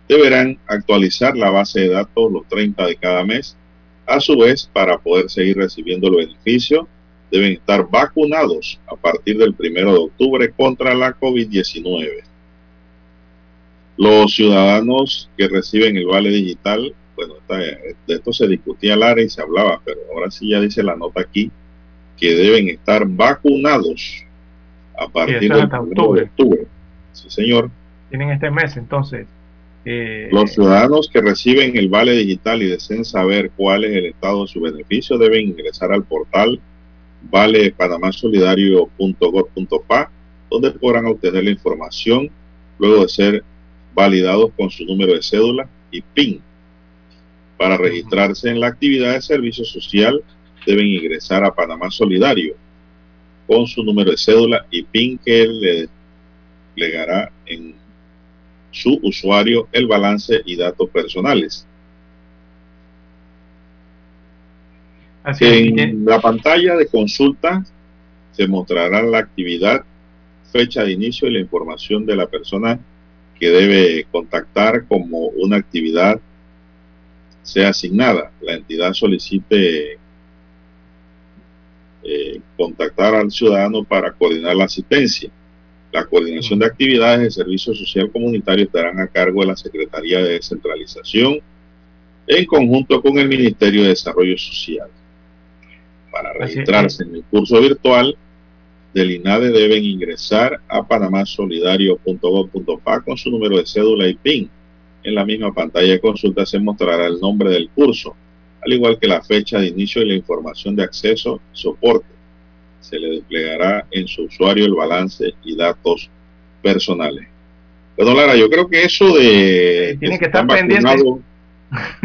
Speaker 2: deberán actualizar la base de datos los 30 de cada mes. A su vez, para poder seguir recibiendo el beneficio, deben estar vacunados a partir del 1 de octubre contra la COVID-19. Los ciudadanos que reciben el Vale Digital bueno, esta- de esto se discutía al área y se hablaba, pero ahora sí ya dice la nota aquí que deben estar vacunados a partir
Speaker 3: eso es
Speaker 2: del
Speaker 3: hasta
Speaker 2: 1 de
Speaker 3: octubre.
Speaker 2: octubre. Sí, señor.
Speaker 3: Tienen este mes, entonces. eh,
Speaker 2: Los ciudadanos que reciben el vale digital y deseen saber cuál es el estado de su beneficio deben ingresar al portal valepanamásolidario.gov.pa donde podrán obtener la información luego de ser validados con su número de cédula y PIN. Para registrarse en la actividad de servicio social deben ingresar a Panamá Solidario. Con su número de cédula y PIN que le desplegará en su usuario el balance y datos personales.
Speaker 3: Así es,
Speaker 2: En la pantalla de consulta se mostrará la actividad, fecha de inicio y la información de la persona que debe contactar como una actividad sea asignada. La entidad solicite eh, contactar al ciudadano para coordinar la asistencia. La coordinación de actividades de servicio social comunitario estarán a cargo de la Secretaría de Descentralización en conjunto con el Ministerio de Desarrollo Social. Para registrarse en el curso virtual del INADE deben ingresar a panamasolidario.gov.pa con su número de cédula y PIN. En la misma pantalla de consulta se mostrará el nombre del curso, al igual que la fecha de inicio y la información de acceso y soporte. Se le desplegará en su usuario el balance y datos personales. Bueno, Lara, yo creo que eso de
Speaker 3: Tiene que estar pendiente.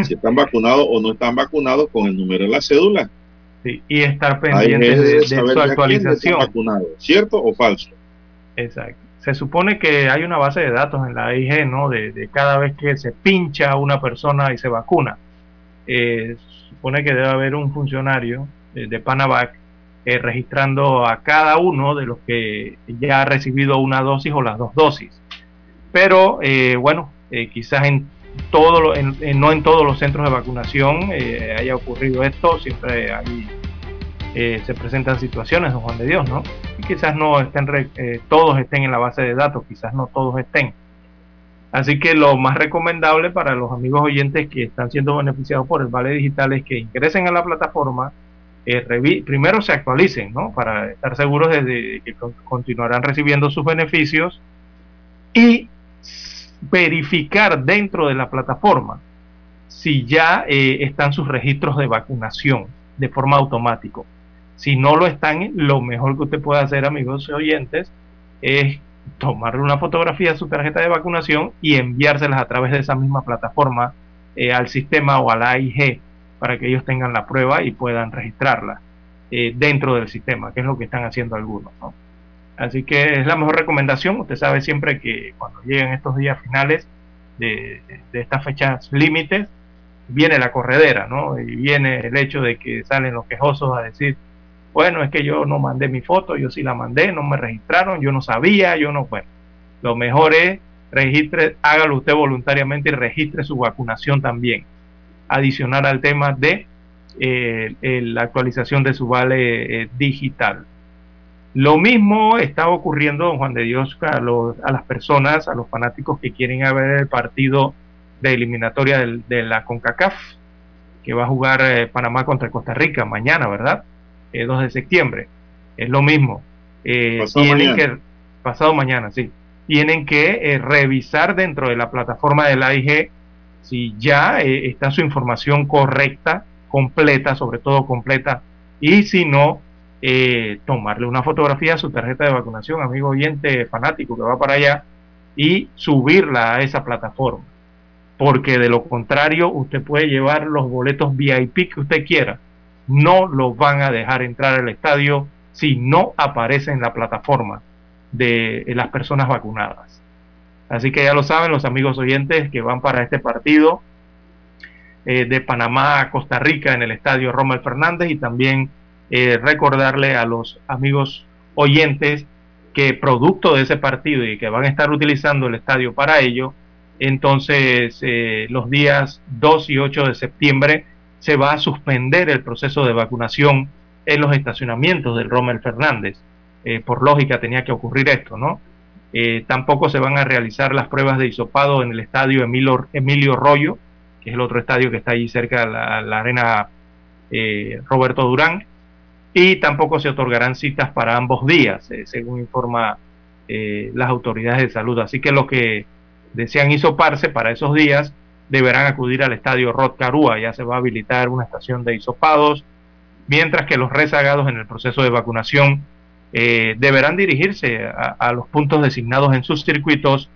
Speaker 2: si están vacunados o no están vacunados con el número de la cédula.
Speaker 3: sí, y estar
Speaker 2: es
Speaker 3: de, de su actualización.
Speaker 2: vacunado, ¿cierto o falso?
Speaker 3: Exacto. Se supone que hay una base de datos en la AIG, ¿no? De, cada vez que se pincha a una persona y se vacuna. Eh, supone que debe haber un funcionario de, de Panavac eh, registrando a cada uno de los que ya ha recibido una dosis o las dos dosis. Pero eh, bueno, eh, quizás en todo no en todos los centros de vacunación haya ocurrido esto, siempre ahí se presentan situaciones, don Juan de Dios, ¿no? Quizás no estén, todos estén en la base de datos, quizás no todos estén. Así que lo más recomendable para los amigos oyentes que están siendo beneficiados por el Vale Digital es que ingresen a la plataforma, eh, primero se actualicen, ¿no? Para estar seguros de, que continuarán recibiendo sus beneficios y verificar dentro de la plataforma si ya eh, están sus registros de vacunación de forma automática. Si no lo están, lo mejor que usted puede hacer, amigos oyentes, es tomarle una fotografía de su tarjeta de vacunación y enviárselas a través de esa misma plataforma eh, al sistema o a la AIG para que ellos tengan la prueba y puedan registrarla eh, dentro del sistema, que es lo que están haciendo algunos. Así que es la mejor recomendación. Usted sabe siempre que cuando lleguen estos días finales de, estas fechas límites, viene la corredera, ¿no? Y viene el hecho de que salen los quejosos a decir, bueno, es que yo no mandé mi foto, yo sí la mandé, no me registraron, yo no sabía, yo no, bueno, lo mejor es registre, hágalo usted voluntariamente y registre su vacunación también adicionar al tema de eh, la actualización de su vale eh, digital. Lo mismo está ocurriendo, Juan de Dios, a, a, las personas, a los fanáticos que quieren ver el partido de eliminatoria de la CONCACAF, que va a jugar eh, Panamá contra Costa Rica mañana, ¿verdad? 2 de septiembre. Es lo mismo.
Speaker 2: pasado
Speaker 3: tienen
Speaker 2: mañana.
Speaker 3: que, pasado mañana, sí. Tienen que revisar dentro de la plataforma de la AIG si ya eh, está su información correcta, completa, sobre todo completa, y si no, eh, tomarle una fotografía a su tarjeta de vacunación, amigo oyente fanático que va para allá, y subirla a esa plataforma. Porque de lo contrario, usted puede llevar los boletos VIP que usted quiera. No los van a dejar entrar al estadio si no aparece en la plataforma de las personas vacunadas. Así que ya lo saben los amigos oyentes que van para este partido eh, de Panamá a Costa Rica en el estadio Rommel Fernández y también eh, recordarle a los amigos oyentes que producto de ese partido y que van a estar utilizando el estadio para ello, entonces eh, los días 2 y 8 de septiembre se va a suspender el proceso de vacunación en los estacionamientos del Rommel Fernández. por lógica tenía que ocurrir esto, ¿no? Eh, tampoco se van a realizar las pruebas de hisopado en el estadio Emilio, Emilio Rollo, que es el otro estadio que está allí cerca de la, arena eh, Roberto Durán. Y tampoco se otorgarán citas para ambos días, eh, según informa las autoridades de salud. Así que los que desean hisoparse para esos días deberán acudir al estadio Rod Carúa. Ya se va a habilitar una estación de hisopados, mientras que los rezagados en el proceso de vacunación eh, deberán dirigirse a, los puntos designados en sus circuitos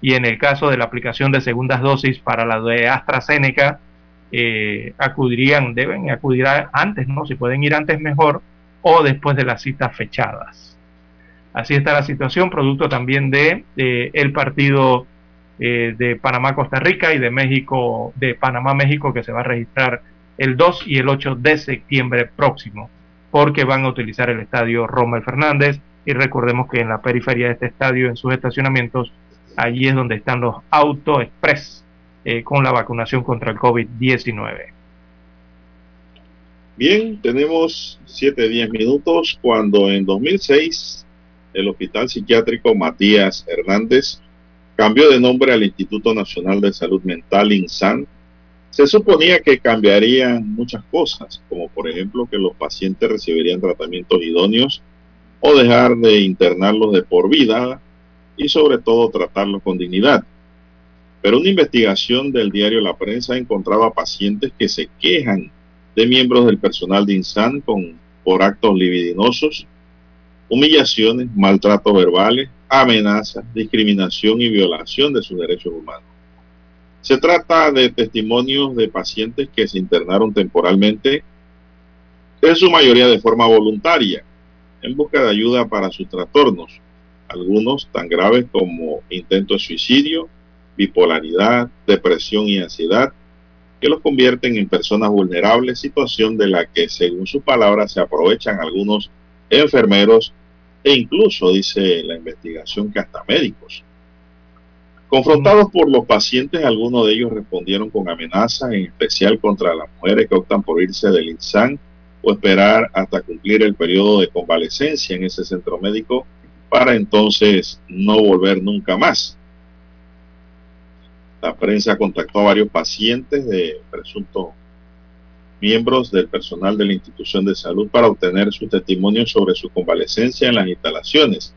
Speaker 3: y en el caso de la aplicación de segundas dosis para la de AstraZeneca, eh, acudirían, deben acudir antes, ¿no? Si pueden ir antes mejor o después de las citas fechadas. Así está la situación, producto también de, el partido eh, de Panamá-Costa Rica y de México, de Panamá-México, que se va a registrar el 2 y el 8 de septiembre próximo porque van a utilizar el estadio Rommel Fernández y recordemos que en la periferia de este estadio, en sus estacionamientos, allí es donde están los Auto Express eh, con la vacunación contra el COVID-19.
Speaker 2: Bien, tenemos 7-10 minutos cuando en 2006 el Hospital Psiquiátrico Matías Hernández cambió de nombre al Instituto Nacional de Salud Mental, INSAN, se suponía que cambiarían muchas cosas, como por ejemplo que los pacientes recibirían tratamientos idóneos o dejar de internarlos de por vida y sobre todo tratarlos con dignidad. Pero una investigación del diario La Prensa encontraba pacientes que se quejan de miembros del personal de INSAN por actos libidinosos, humillaciones, maltratos verbales, amenazas, discriminación y violación de sus derechos humanos. Se trata de testimonios de pacientes que se internaron temporalmente, en su mayoría de forma voluntaria, en busca de ayuda para sus trastornos. algunos tan graves como intento de suicidio, bipolaridad, depresión y ansiedad, que los convierten en personas vulnerables, situación de la que, según sus palabras, se aprovechan algunos enfermeros e incluso, dice la investigación, que hasta médicos. Confrontados por los pacientes, algunos de ellos respondieron con amenazas, en especial contra las mujeres que optan por irse del INSAN o esperar hasta cumplir el periodo de convalecencia en ese centro médico para entonces no volver nunca más. La prensa contactó a varios pacientes de presuntos miembros del personal de la institución de salud para obtener su testimonio sobre su convalecencia en las instalaciones.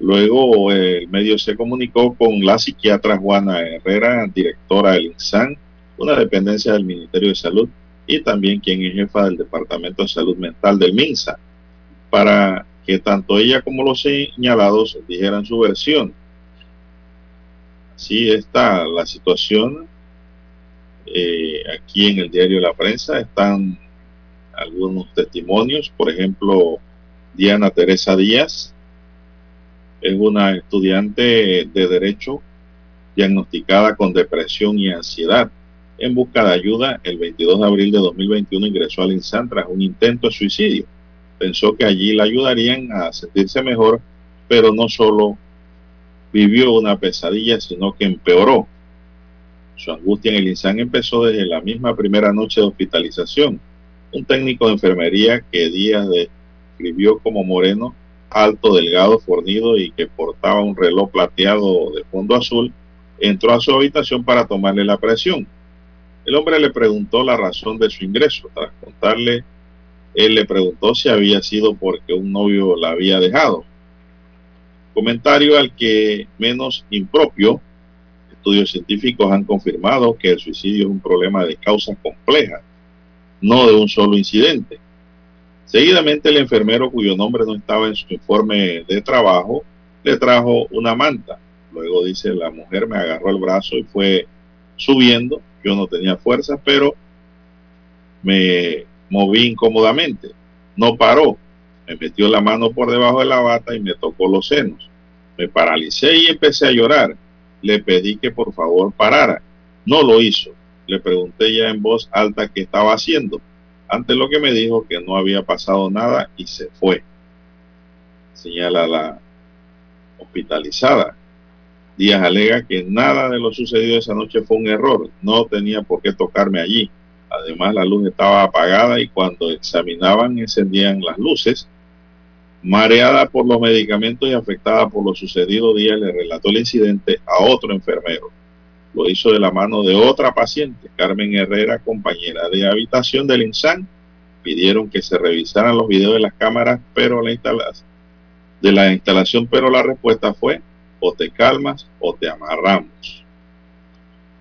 Speaker 2: Luego el medio se comunicó con la psiquiatra Juana Herrera, directora del INSAN, una dependencia del Ministerio de Salud, y también quien es jefa del Departamento de Salud Mental del MINSA, para que tanto ella como los señalados dijeran su versión. Así está la situación. Eh, aquí en el diario La Prensa están algunos testimonios, por ejemplo, Diana Teresa Díaz es una estudiante de derecho diagnosticada con depresión y ansiedad. En busca de ayuda, el 22 de abril de 2021 ingresó al INSAN tras un intento de suicidio. Pensó que allí la ayudarían a sentirse mejor, pero no solo vivió una pesadilla, sino que empeoró. Su angustia en el INSAN empezó desde la misma primera noche de hospitalización. Un técnico de enfermería que días describió como moreno, alto, delgado, fornido y que portaba un reloj plateado de fondo azul, entró a su habitación para tomarle la presión. El hombre le preguntó la razón de su ingreso. Tras contarle, él le preguntó si había sido porque un novio la había dejado. Comentario al que menos impropio, estudios científicos han confirmado que el suicidio es un problema de causas complejas, no de un solo incidente. Seguidamente el enfermero cuyo nombre no estaba en su informe de trabajo le trajo una manta. Luego dice la mujer me agarró el brazo y fue subiendo. Yo no tenía fuerza, pero me moví incómodamente. No paró. Me metió la mano por debajo de la bata y me tocó los senos. Me paralicé y empecé a llorar. Le pedí que por favor parara. No lo hizo. Le pregunté ya en voz alta qué estaba haciendo. Ante lo que me dijo que no había pasado nada y se fue. Señala la hospitalizada. Díaz alega que nada de lo sucedido esa noche fue un error. No tenía por qué tocarme allí. Además, la luz estaba apagada y cuando examinaban encendían las luces. Mareada por los medicamentos y afectada por lo sucedido, Díaz le relató el incidente a otro enfermero. Lo hizo de la mano de otra paciente, Carmen Herrera, compañera de habitación del INSAN. Pidieron que se revisaran los videos de las cámaras, pero la de la instalación, pero la respuesta fue o te calmas o te amarramos.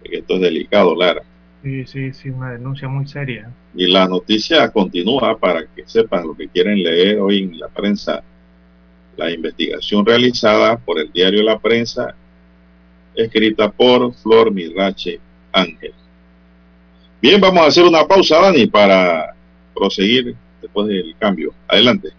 Speaker 2: Esto es delicado, Lara.
Speaker 3: Sí, sí, sí, una denuncia muy seria.
Speaker 2: Y la noticia continúa para que sepan lo que quieren leer hoy en la prensa. La investigación realizada por el diario La Prensa, escrita por Flor Mirache Ángel. Bien, vamos a hacer una pausa, Dani, para proseguir después del cambio. Adelante.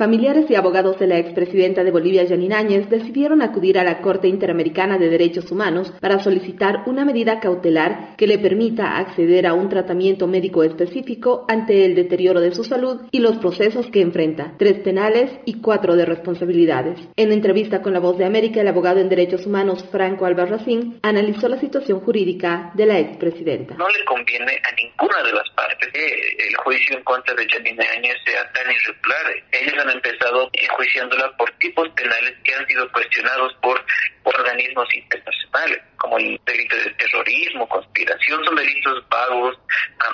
Speaker 21: Familiares y abogados de la expresidenta de Bolivia, Janine Áñez, decidieron acudir a la Corte Interamericana de Derechos Humanos para solicitar una medida cautelar que le permita acceder a un tratamiento médico específico ante el deterioro de su salud y los procesos que enfrenta, tres penales y cuatro de responsabilidades. En entrevista con La Voz de América, el abogado en Derechos Humanos, Franco Albarracín, analizó la situación jurídica de la expresidenta.
Speaker 22: No le conviene a ninguna de las partes que el juicio en contra de Janine sea tan irregular. Han
Speaker 23: empezado enjuiciándola por tipos penales que han sido cuestionados por organismos internacionales, como el delito de terrorismo, conspiración, son delitos vagos,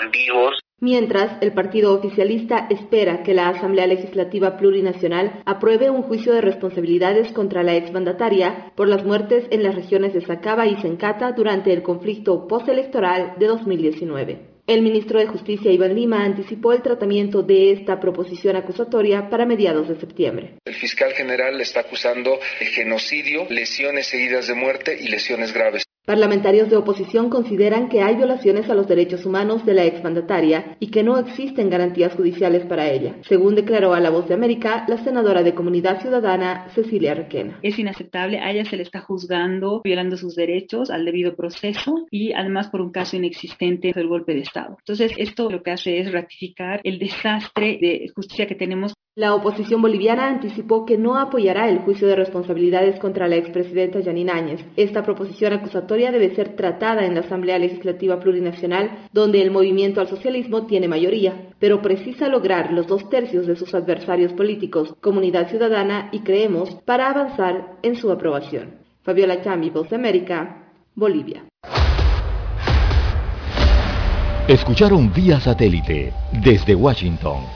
Speaker 23: ambiguos,
Speaker 21: Mientras, el partido oficialista espera que la Asamblea Legislativa Plurinacional apruebe un juicio de responsabilidades contra la exmandataria por las muertes en las regiones de Sacaba y Sencata durante el conflicto postelectoral de 2019. El ministro de Justicia Iván Lima anticipó el tratamiento de esta proposición acusatoria para mediados de septiembre.
Speaker 22: El fiscal general está acusando de genocidio, lesiones seguidas de muerte y lesiones graves.
Speaker 21: Parlamentarios de oposición consideran que hay violaciones a los derechos humanos de la exmandataria y que no existen garantías judiciales para ella, según declaró a La Voz de América la senadora de Comunidad Ciudadana Cecilia Requena.
Speaker 24: Es inaceptable, a ella se le está juzgando, violando sus derechos al debido proceso y además por un caso inexistente del golpe de Estado. Entonces, esto lo que hace es ratificar el desastre de justicia que tenemos
Speaker 21: la oposición boliviana anticipó que no apoyará el juicio de responsabilidades contra la expresidenta Janine Áñez. Esta proposición acusatoria debe ser tratada en la Asamblea Legislativa Plurinacional, donde el movimiento al socialismo tiene mayoría, pero precisa lograr los dos tercios de sus adversarios políticos, Comunidad Ciudadana y Creemos, para avanzar en su aprobación. Fabiola Chambi, Voz América, Bolivia.
Speaker 1: Escucharon vía satélite desde Washington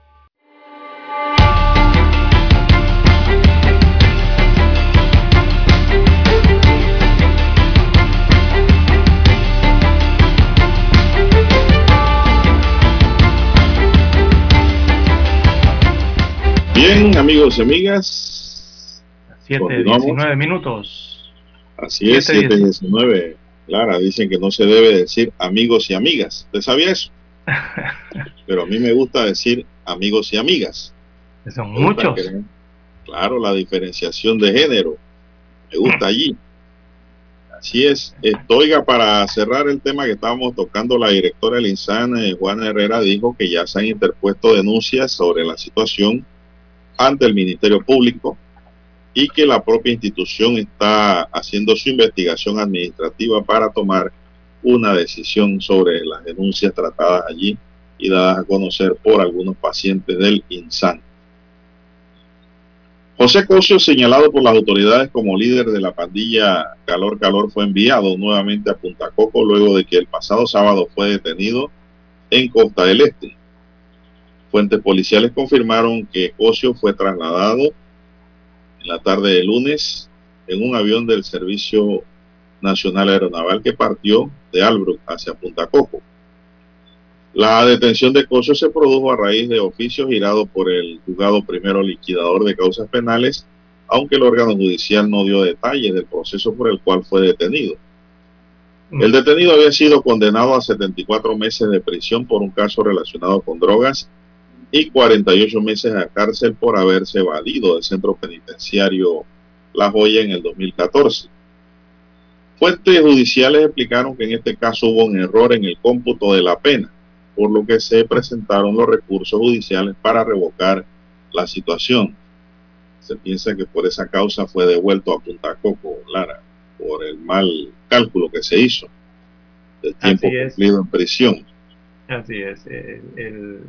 Speaker 2: Bien, amigos y amigas.
Speaker 3: 7, 19 minutos.
Speaker 2: Así es, 7, 19. Clara, dicen que no se debe decir amigos y amigas. ¿Usted sabía eso? Pero a mí me gusta decir amigos y amigas.
Speaker 3: Son muchos.
Speaker 2: claro, la diferenciación de género. Me gusta allí. Así es. Esto, oiga, para cerrar el tema que estábamos tocando, la directora del INSAN, Juana Herrera, dijo que ya se han interpuesto denuncias sobre la situación ante el Ministerio Público y que la propia institución está haciendo su investigación administrativa para tomar una decisión sobre las denuncias tratadas allí y dadas a conocer por algunos pacientes del INSAN. José Cosio, señalado por las autoridades como líder de la pandilla Calor Calor, fue enviado nuevamente a Punta Coco luego de que el pasado sábado fue detenido en Costa del Este. Fuentes policiales confirmaron que Cosio fue trasladado en la tarde de lunes en un avión del Servicio Nacional Aeronaval que partió de Albrook hacia Punta Coco. La detención de Cosio se produjo a raíz de oficios girados por el juzgado primero liquidador de causas penales, aunque el órgano judicial no dio detalles del proceso por el cual fue detenido. El detenido había sido condenado a 74 meses de prisión por un caso relacionado con drogas y 48 meses a cárcel por haberse evadido del centro penitenciario La Joya en el 2014. Fuentes judiciales explicaron que en este caso hubo un error en el cómputo de la pena, por lo que se presentaron los recursos judiciales para revocar la situación. Se piensa que por esa causa fue devuelto a Punta Coco, Lara, por el mal cálculo que se hizo del tiempo cumplido en prisión.
Speaker 3: Así es. el,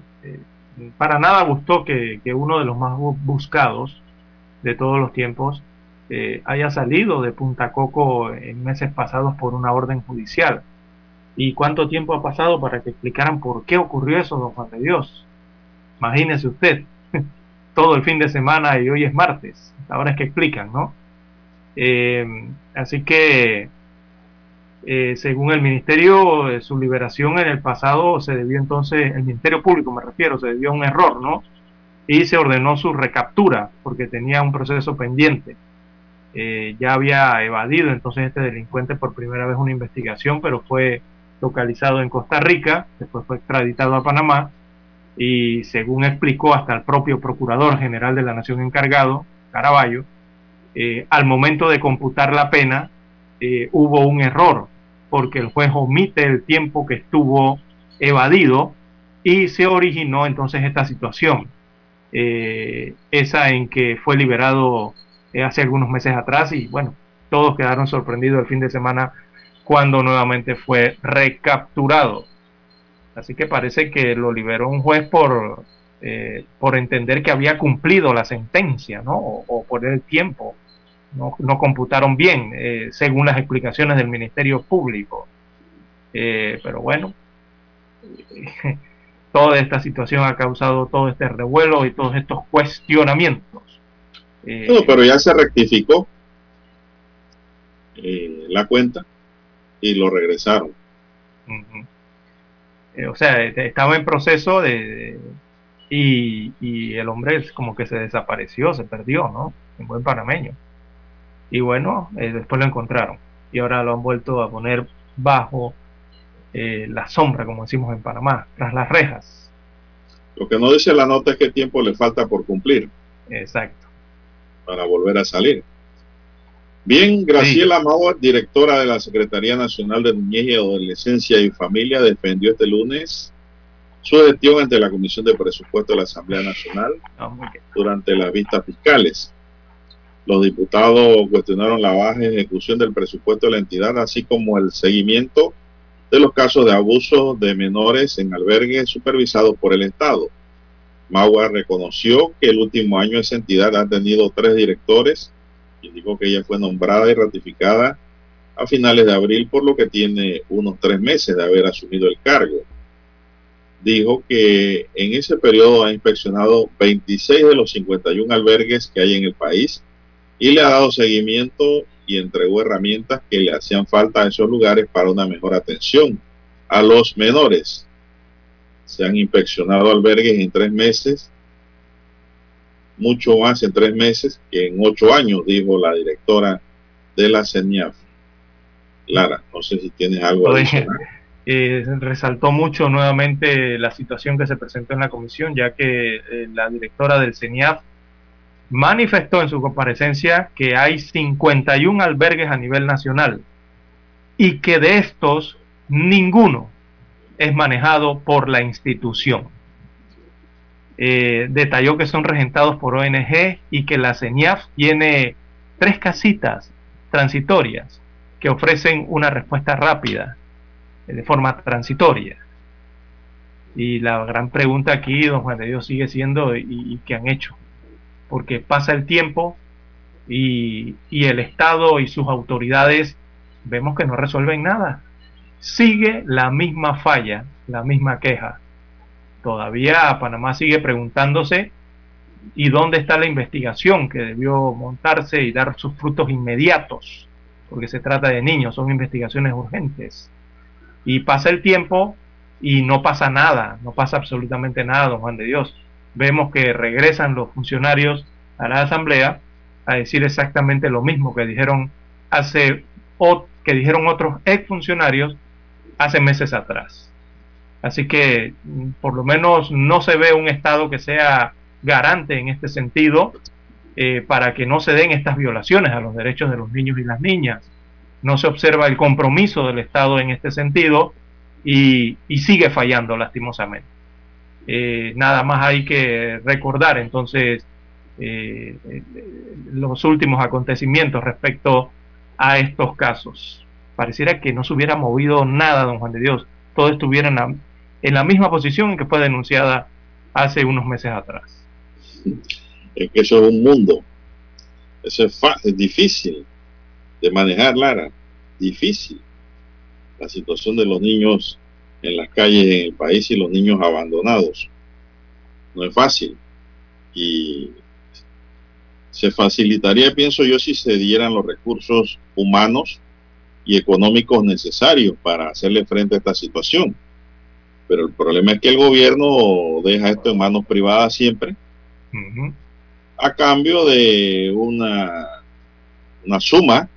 Speaker 3: para nada gustó que, uno de los más buscados de todos los tiempos eh, haya salido de Punta Coco en meses pasados por una orden judicial. ¿Y cuánto tiempo ha pasado para que explicaran por qué ocurrió eso, don Juan de Dios? Imagínese usted, todo el fin de semana y hoy es martes, ahora es que explican, ¿no? Eh, así que Eh, según el ministerio, eh, su liberación en el pasado se debió entonces, el Ministerio Público me refiero, se debió a un error, ¿no? Y se ordenó su recaptura porque tenía un proceso pendiente. Eh, ya había evadido entonces este delincuente por primera vez una investigación, pero fue localizado en Costa Rica, después fue extraditado a Panamá y según explicó hasta el propio Procurador General de la Nación encargado, Caraballo, al momento de computar la pena hubo un error porque el juez omite el tiempo que estuvo evadido y se originó entonces esta situación, eh, esa en que fue liberado eh, hace algunos meses atrás y bueno, todos quedaron sorprendidos el fin de semana cuando nuevamente fue recapturado. Así que parece que lo liberó un juez por, eh, por entender que había cumplido la sentencia, ¿no? O, por el tiempo no, no computaron bien, eh, según las explicaciones del Ministerio Público. Eh, pero bueno, toda esta situación ha causado todo este revuelo y todos estos cuestionamientos.
Speaker 2: Eh, pero ya se rectificó la cuenta y lo regresaron.
Speaker 3: o sea, estaba en proceso de, y, y, el hombre como que se desapareció, se perdió, ¿no? En buen panameño. Y bueno, eh, después lo encontraron. Y ahora lo han vuelto a poner bajo eh, la sombra, como decimos en Panamá, tras las rejas.
Speaker 2: Lo que no dice la nota es qué tiempo le falta por cumplir.
Speaker 3: Exacto.
Speaker 2: Para volver a salir. Bien, Graciela sí. directora de la Secretaría Nacional de Niñez y Adolescencia y Familia, defendió este lunes su gestión ante la Comisión de Presupuesto de la Asamblea Nacional
Speaker 3: ah,
Speaker 2: durante las vistas fiscales. Los diputados cuestionaron la baja ejecución del presupuesto de la entidad, así como el seguimiento de los casos de abuso de menores en albergues supervisados por el Estado. Magua reconoció que el último año esa entidad ha tenido tres directores. Indicó que ella fue nombrada y ratificada a finales de abril, por lo que tiene unos tres meses de haber asumido el cargo. Dijo que en ese periodo ha inspeccionado 26 de los 51 albergues que hay en el país y le ha dado seguimiento y entregó herramientas que le hacían falta a esos lugares para una mejor atención a los menores. Se han inspeccionado albergues en tres meses, mucho más en tres meses que en ocho años, dijo la directora de la CENIAF. Lara, no sé si tienes algo adicional.
Speaker 3: Eh, resaltó mucho nuevamente la situación que se presentó en la comisión, ya que eh, la directora del CENIAF manifestó en su comparecencia que hay 51 albergues a nivel nacional y que de estos ninguno es manejado por la institución. Eh, detalló que son regentados por ONG y que la CENIAF tiene tres casitas transitorias que ofrecen una respuesta rápida eh, de forma transitoria. Y la gran pregunta aquí, don Juan de Dios, sigue siendo, ¿y, y qué han hecho? Porque pasa el tiempo y, el Estado y sus autoridades vemos que no resuelven nada. Sigue la misma falla, la misma queja. Todavía Panamá sigue preguntándose ¿y dónde está la investigación que debió montarse y dar sus frutos inmediatos? Porque se trata de niños, son investigaciones urgentes. Y pasa el tiempo y no pasa nada, no pasa absolutamente nada, don Juan de Dios vemos que regresan los funcionarios a la asamblea a decir exactamente lo mismo que dijeron hace o que dijeron otros exfuncionarios hace meses atrás. Así que mm, por lo menos no se ve un Estado que sea garante en este sentido eh, para que no se den estas violaciones a los derechos de los niños y las niñas. No se observa el compromiso del Estado en este sentido y, y sigue fallando lastimosamente. Eh, nada más hay que recordar entonces eh, los últimos acontecimientos respecto a estos casos. Pareciera que no se hubiera movido nada, don Juan de Dios. Todo estuviera en la, en la misma posición que fue denunciada hace unos meses atrás.
Speaker 2: Es que eso es un mundo. Eso es, es difícil de manejar, Lara. Difícil. La situación de los niños en las calles en el país y los niños abandonados. No es fácil. Y se facilitaría, pienso yo, si se dieran los recursos humanos y económicos necesarios para hacerle frente a esta situación. Pero el problema es que el gobierno deja esto en manos privadas siempre, a cambio de una, una suma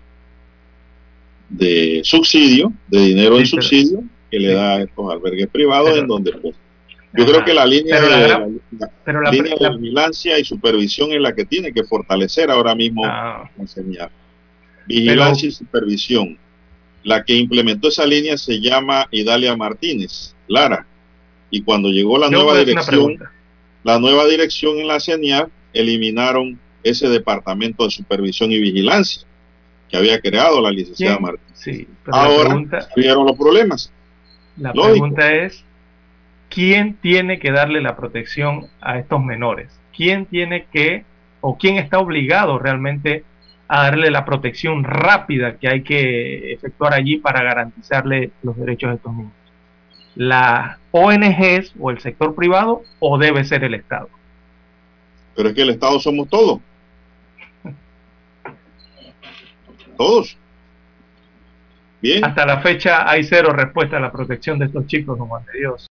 Speaker 2: de subsidio, de dinero en subsidio, que le da a estos albergues privados en donde pues, yo creo que la línea, de, la, línea de vigilancia y supervisión es la que tiene que fortalecer ahora mismo
Speaker 3: Ah.
Speaker 2: enseñar. Vigilancia y supervisión. La que implementó esa línea se llama Idalia Martínez, Lara. Y cuando llegó la nueva dirección, la nueva dirección en la CENIAF eliminaron ese departamento de supervisión y vigilancia que había creado la licenciada. Martínez.
Speaker 3: Sí, pero la
Speaker 2: Ahora
Speaker 3: pregunta-
Speaker 2: vieron los problemas.
Speaker 3: La
Speaker 2: Lógico.
Speaker 3: pregunta es, ¿quién tiene que darle la protección a estos menores? ¿Quién tiene que, o quién está obligado realmente a darle la protección rápida que hay que efectuar allí para garantizarle los derechos de estos niños? ¿Las ONGs o el sector privado o debe ser el Estado?
Speaker 2: Pero es que el Estado somos todos. Todos.
Speaker 3: Hasta la fecha hay cero respuesta a la protección de estos chicos, Juan de Dios.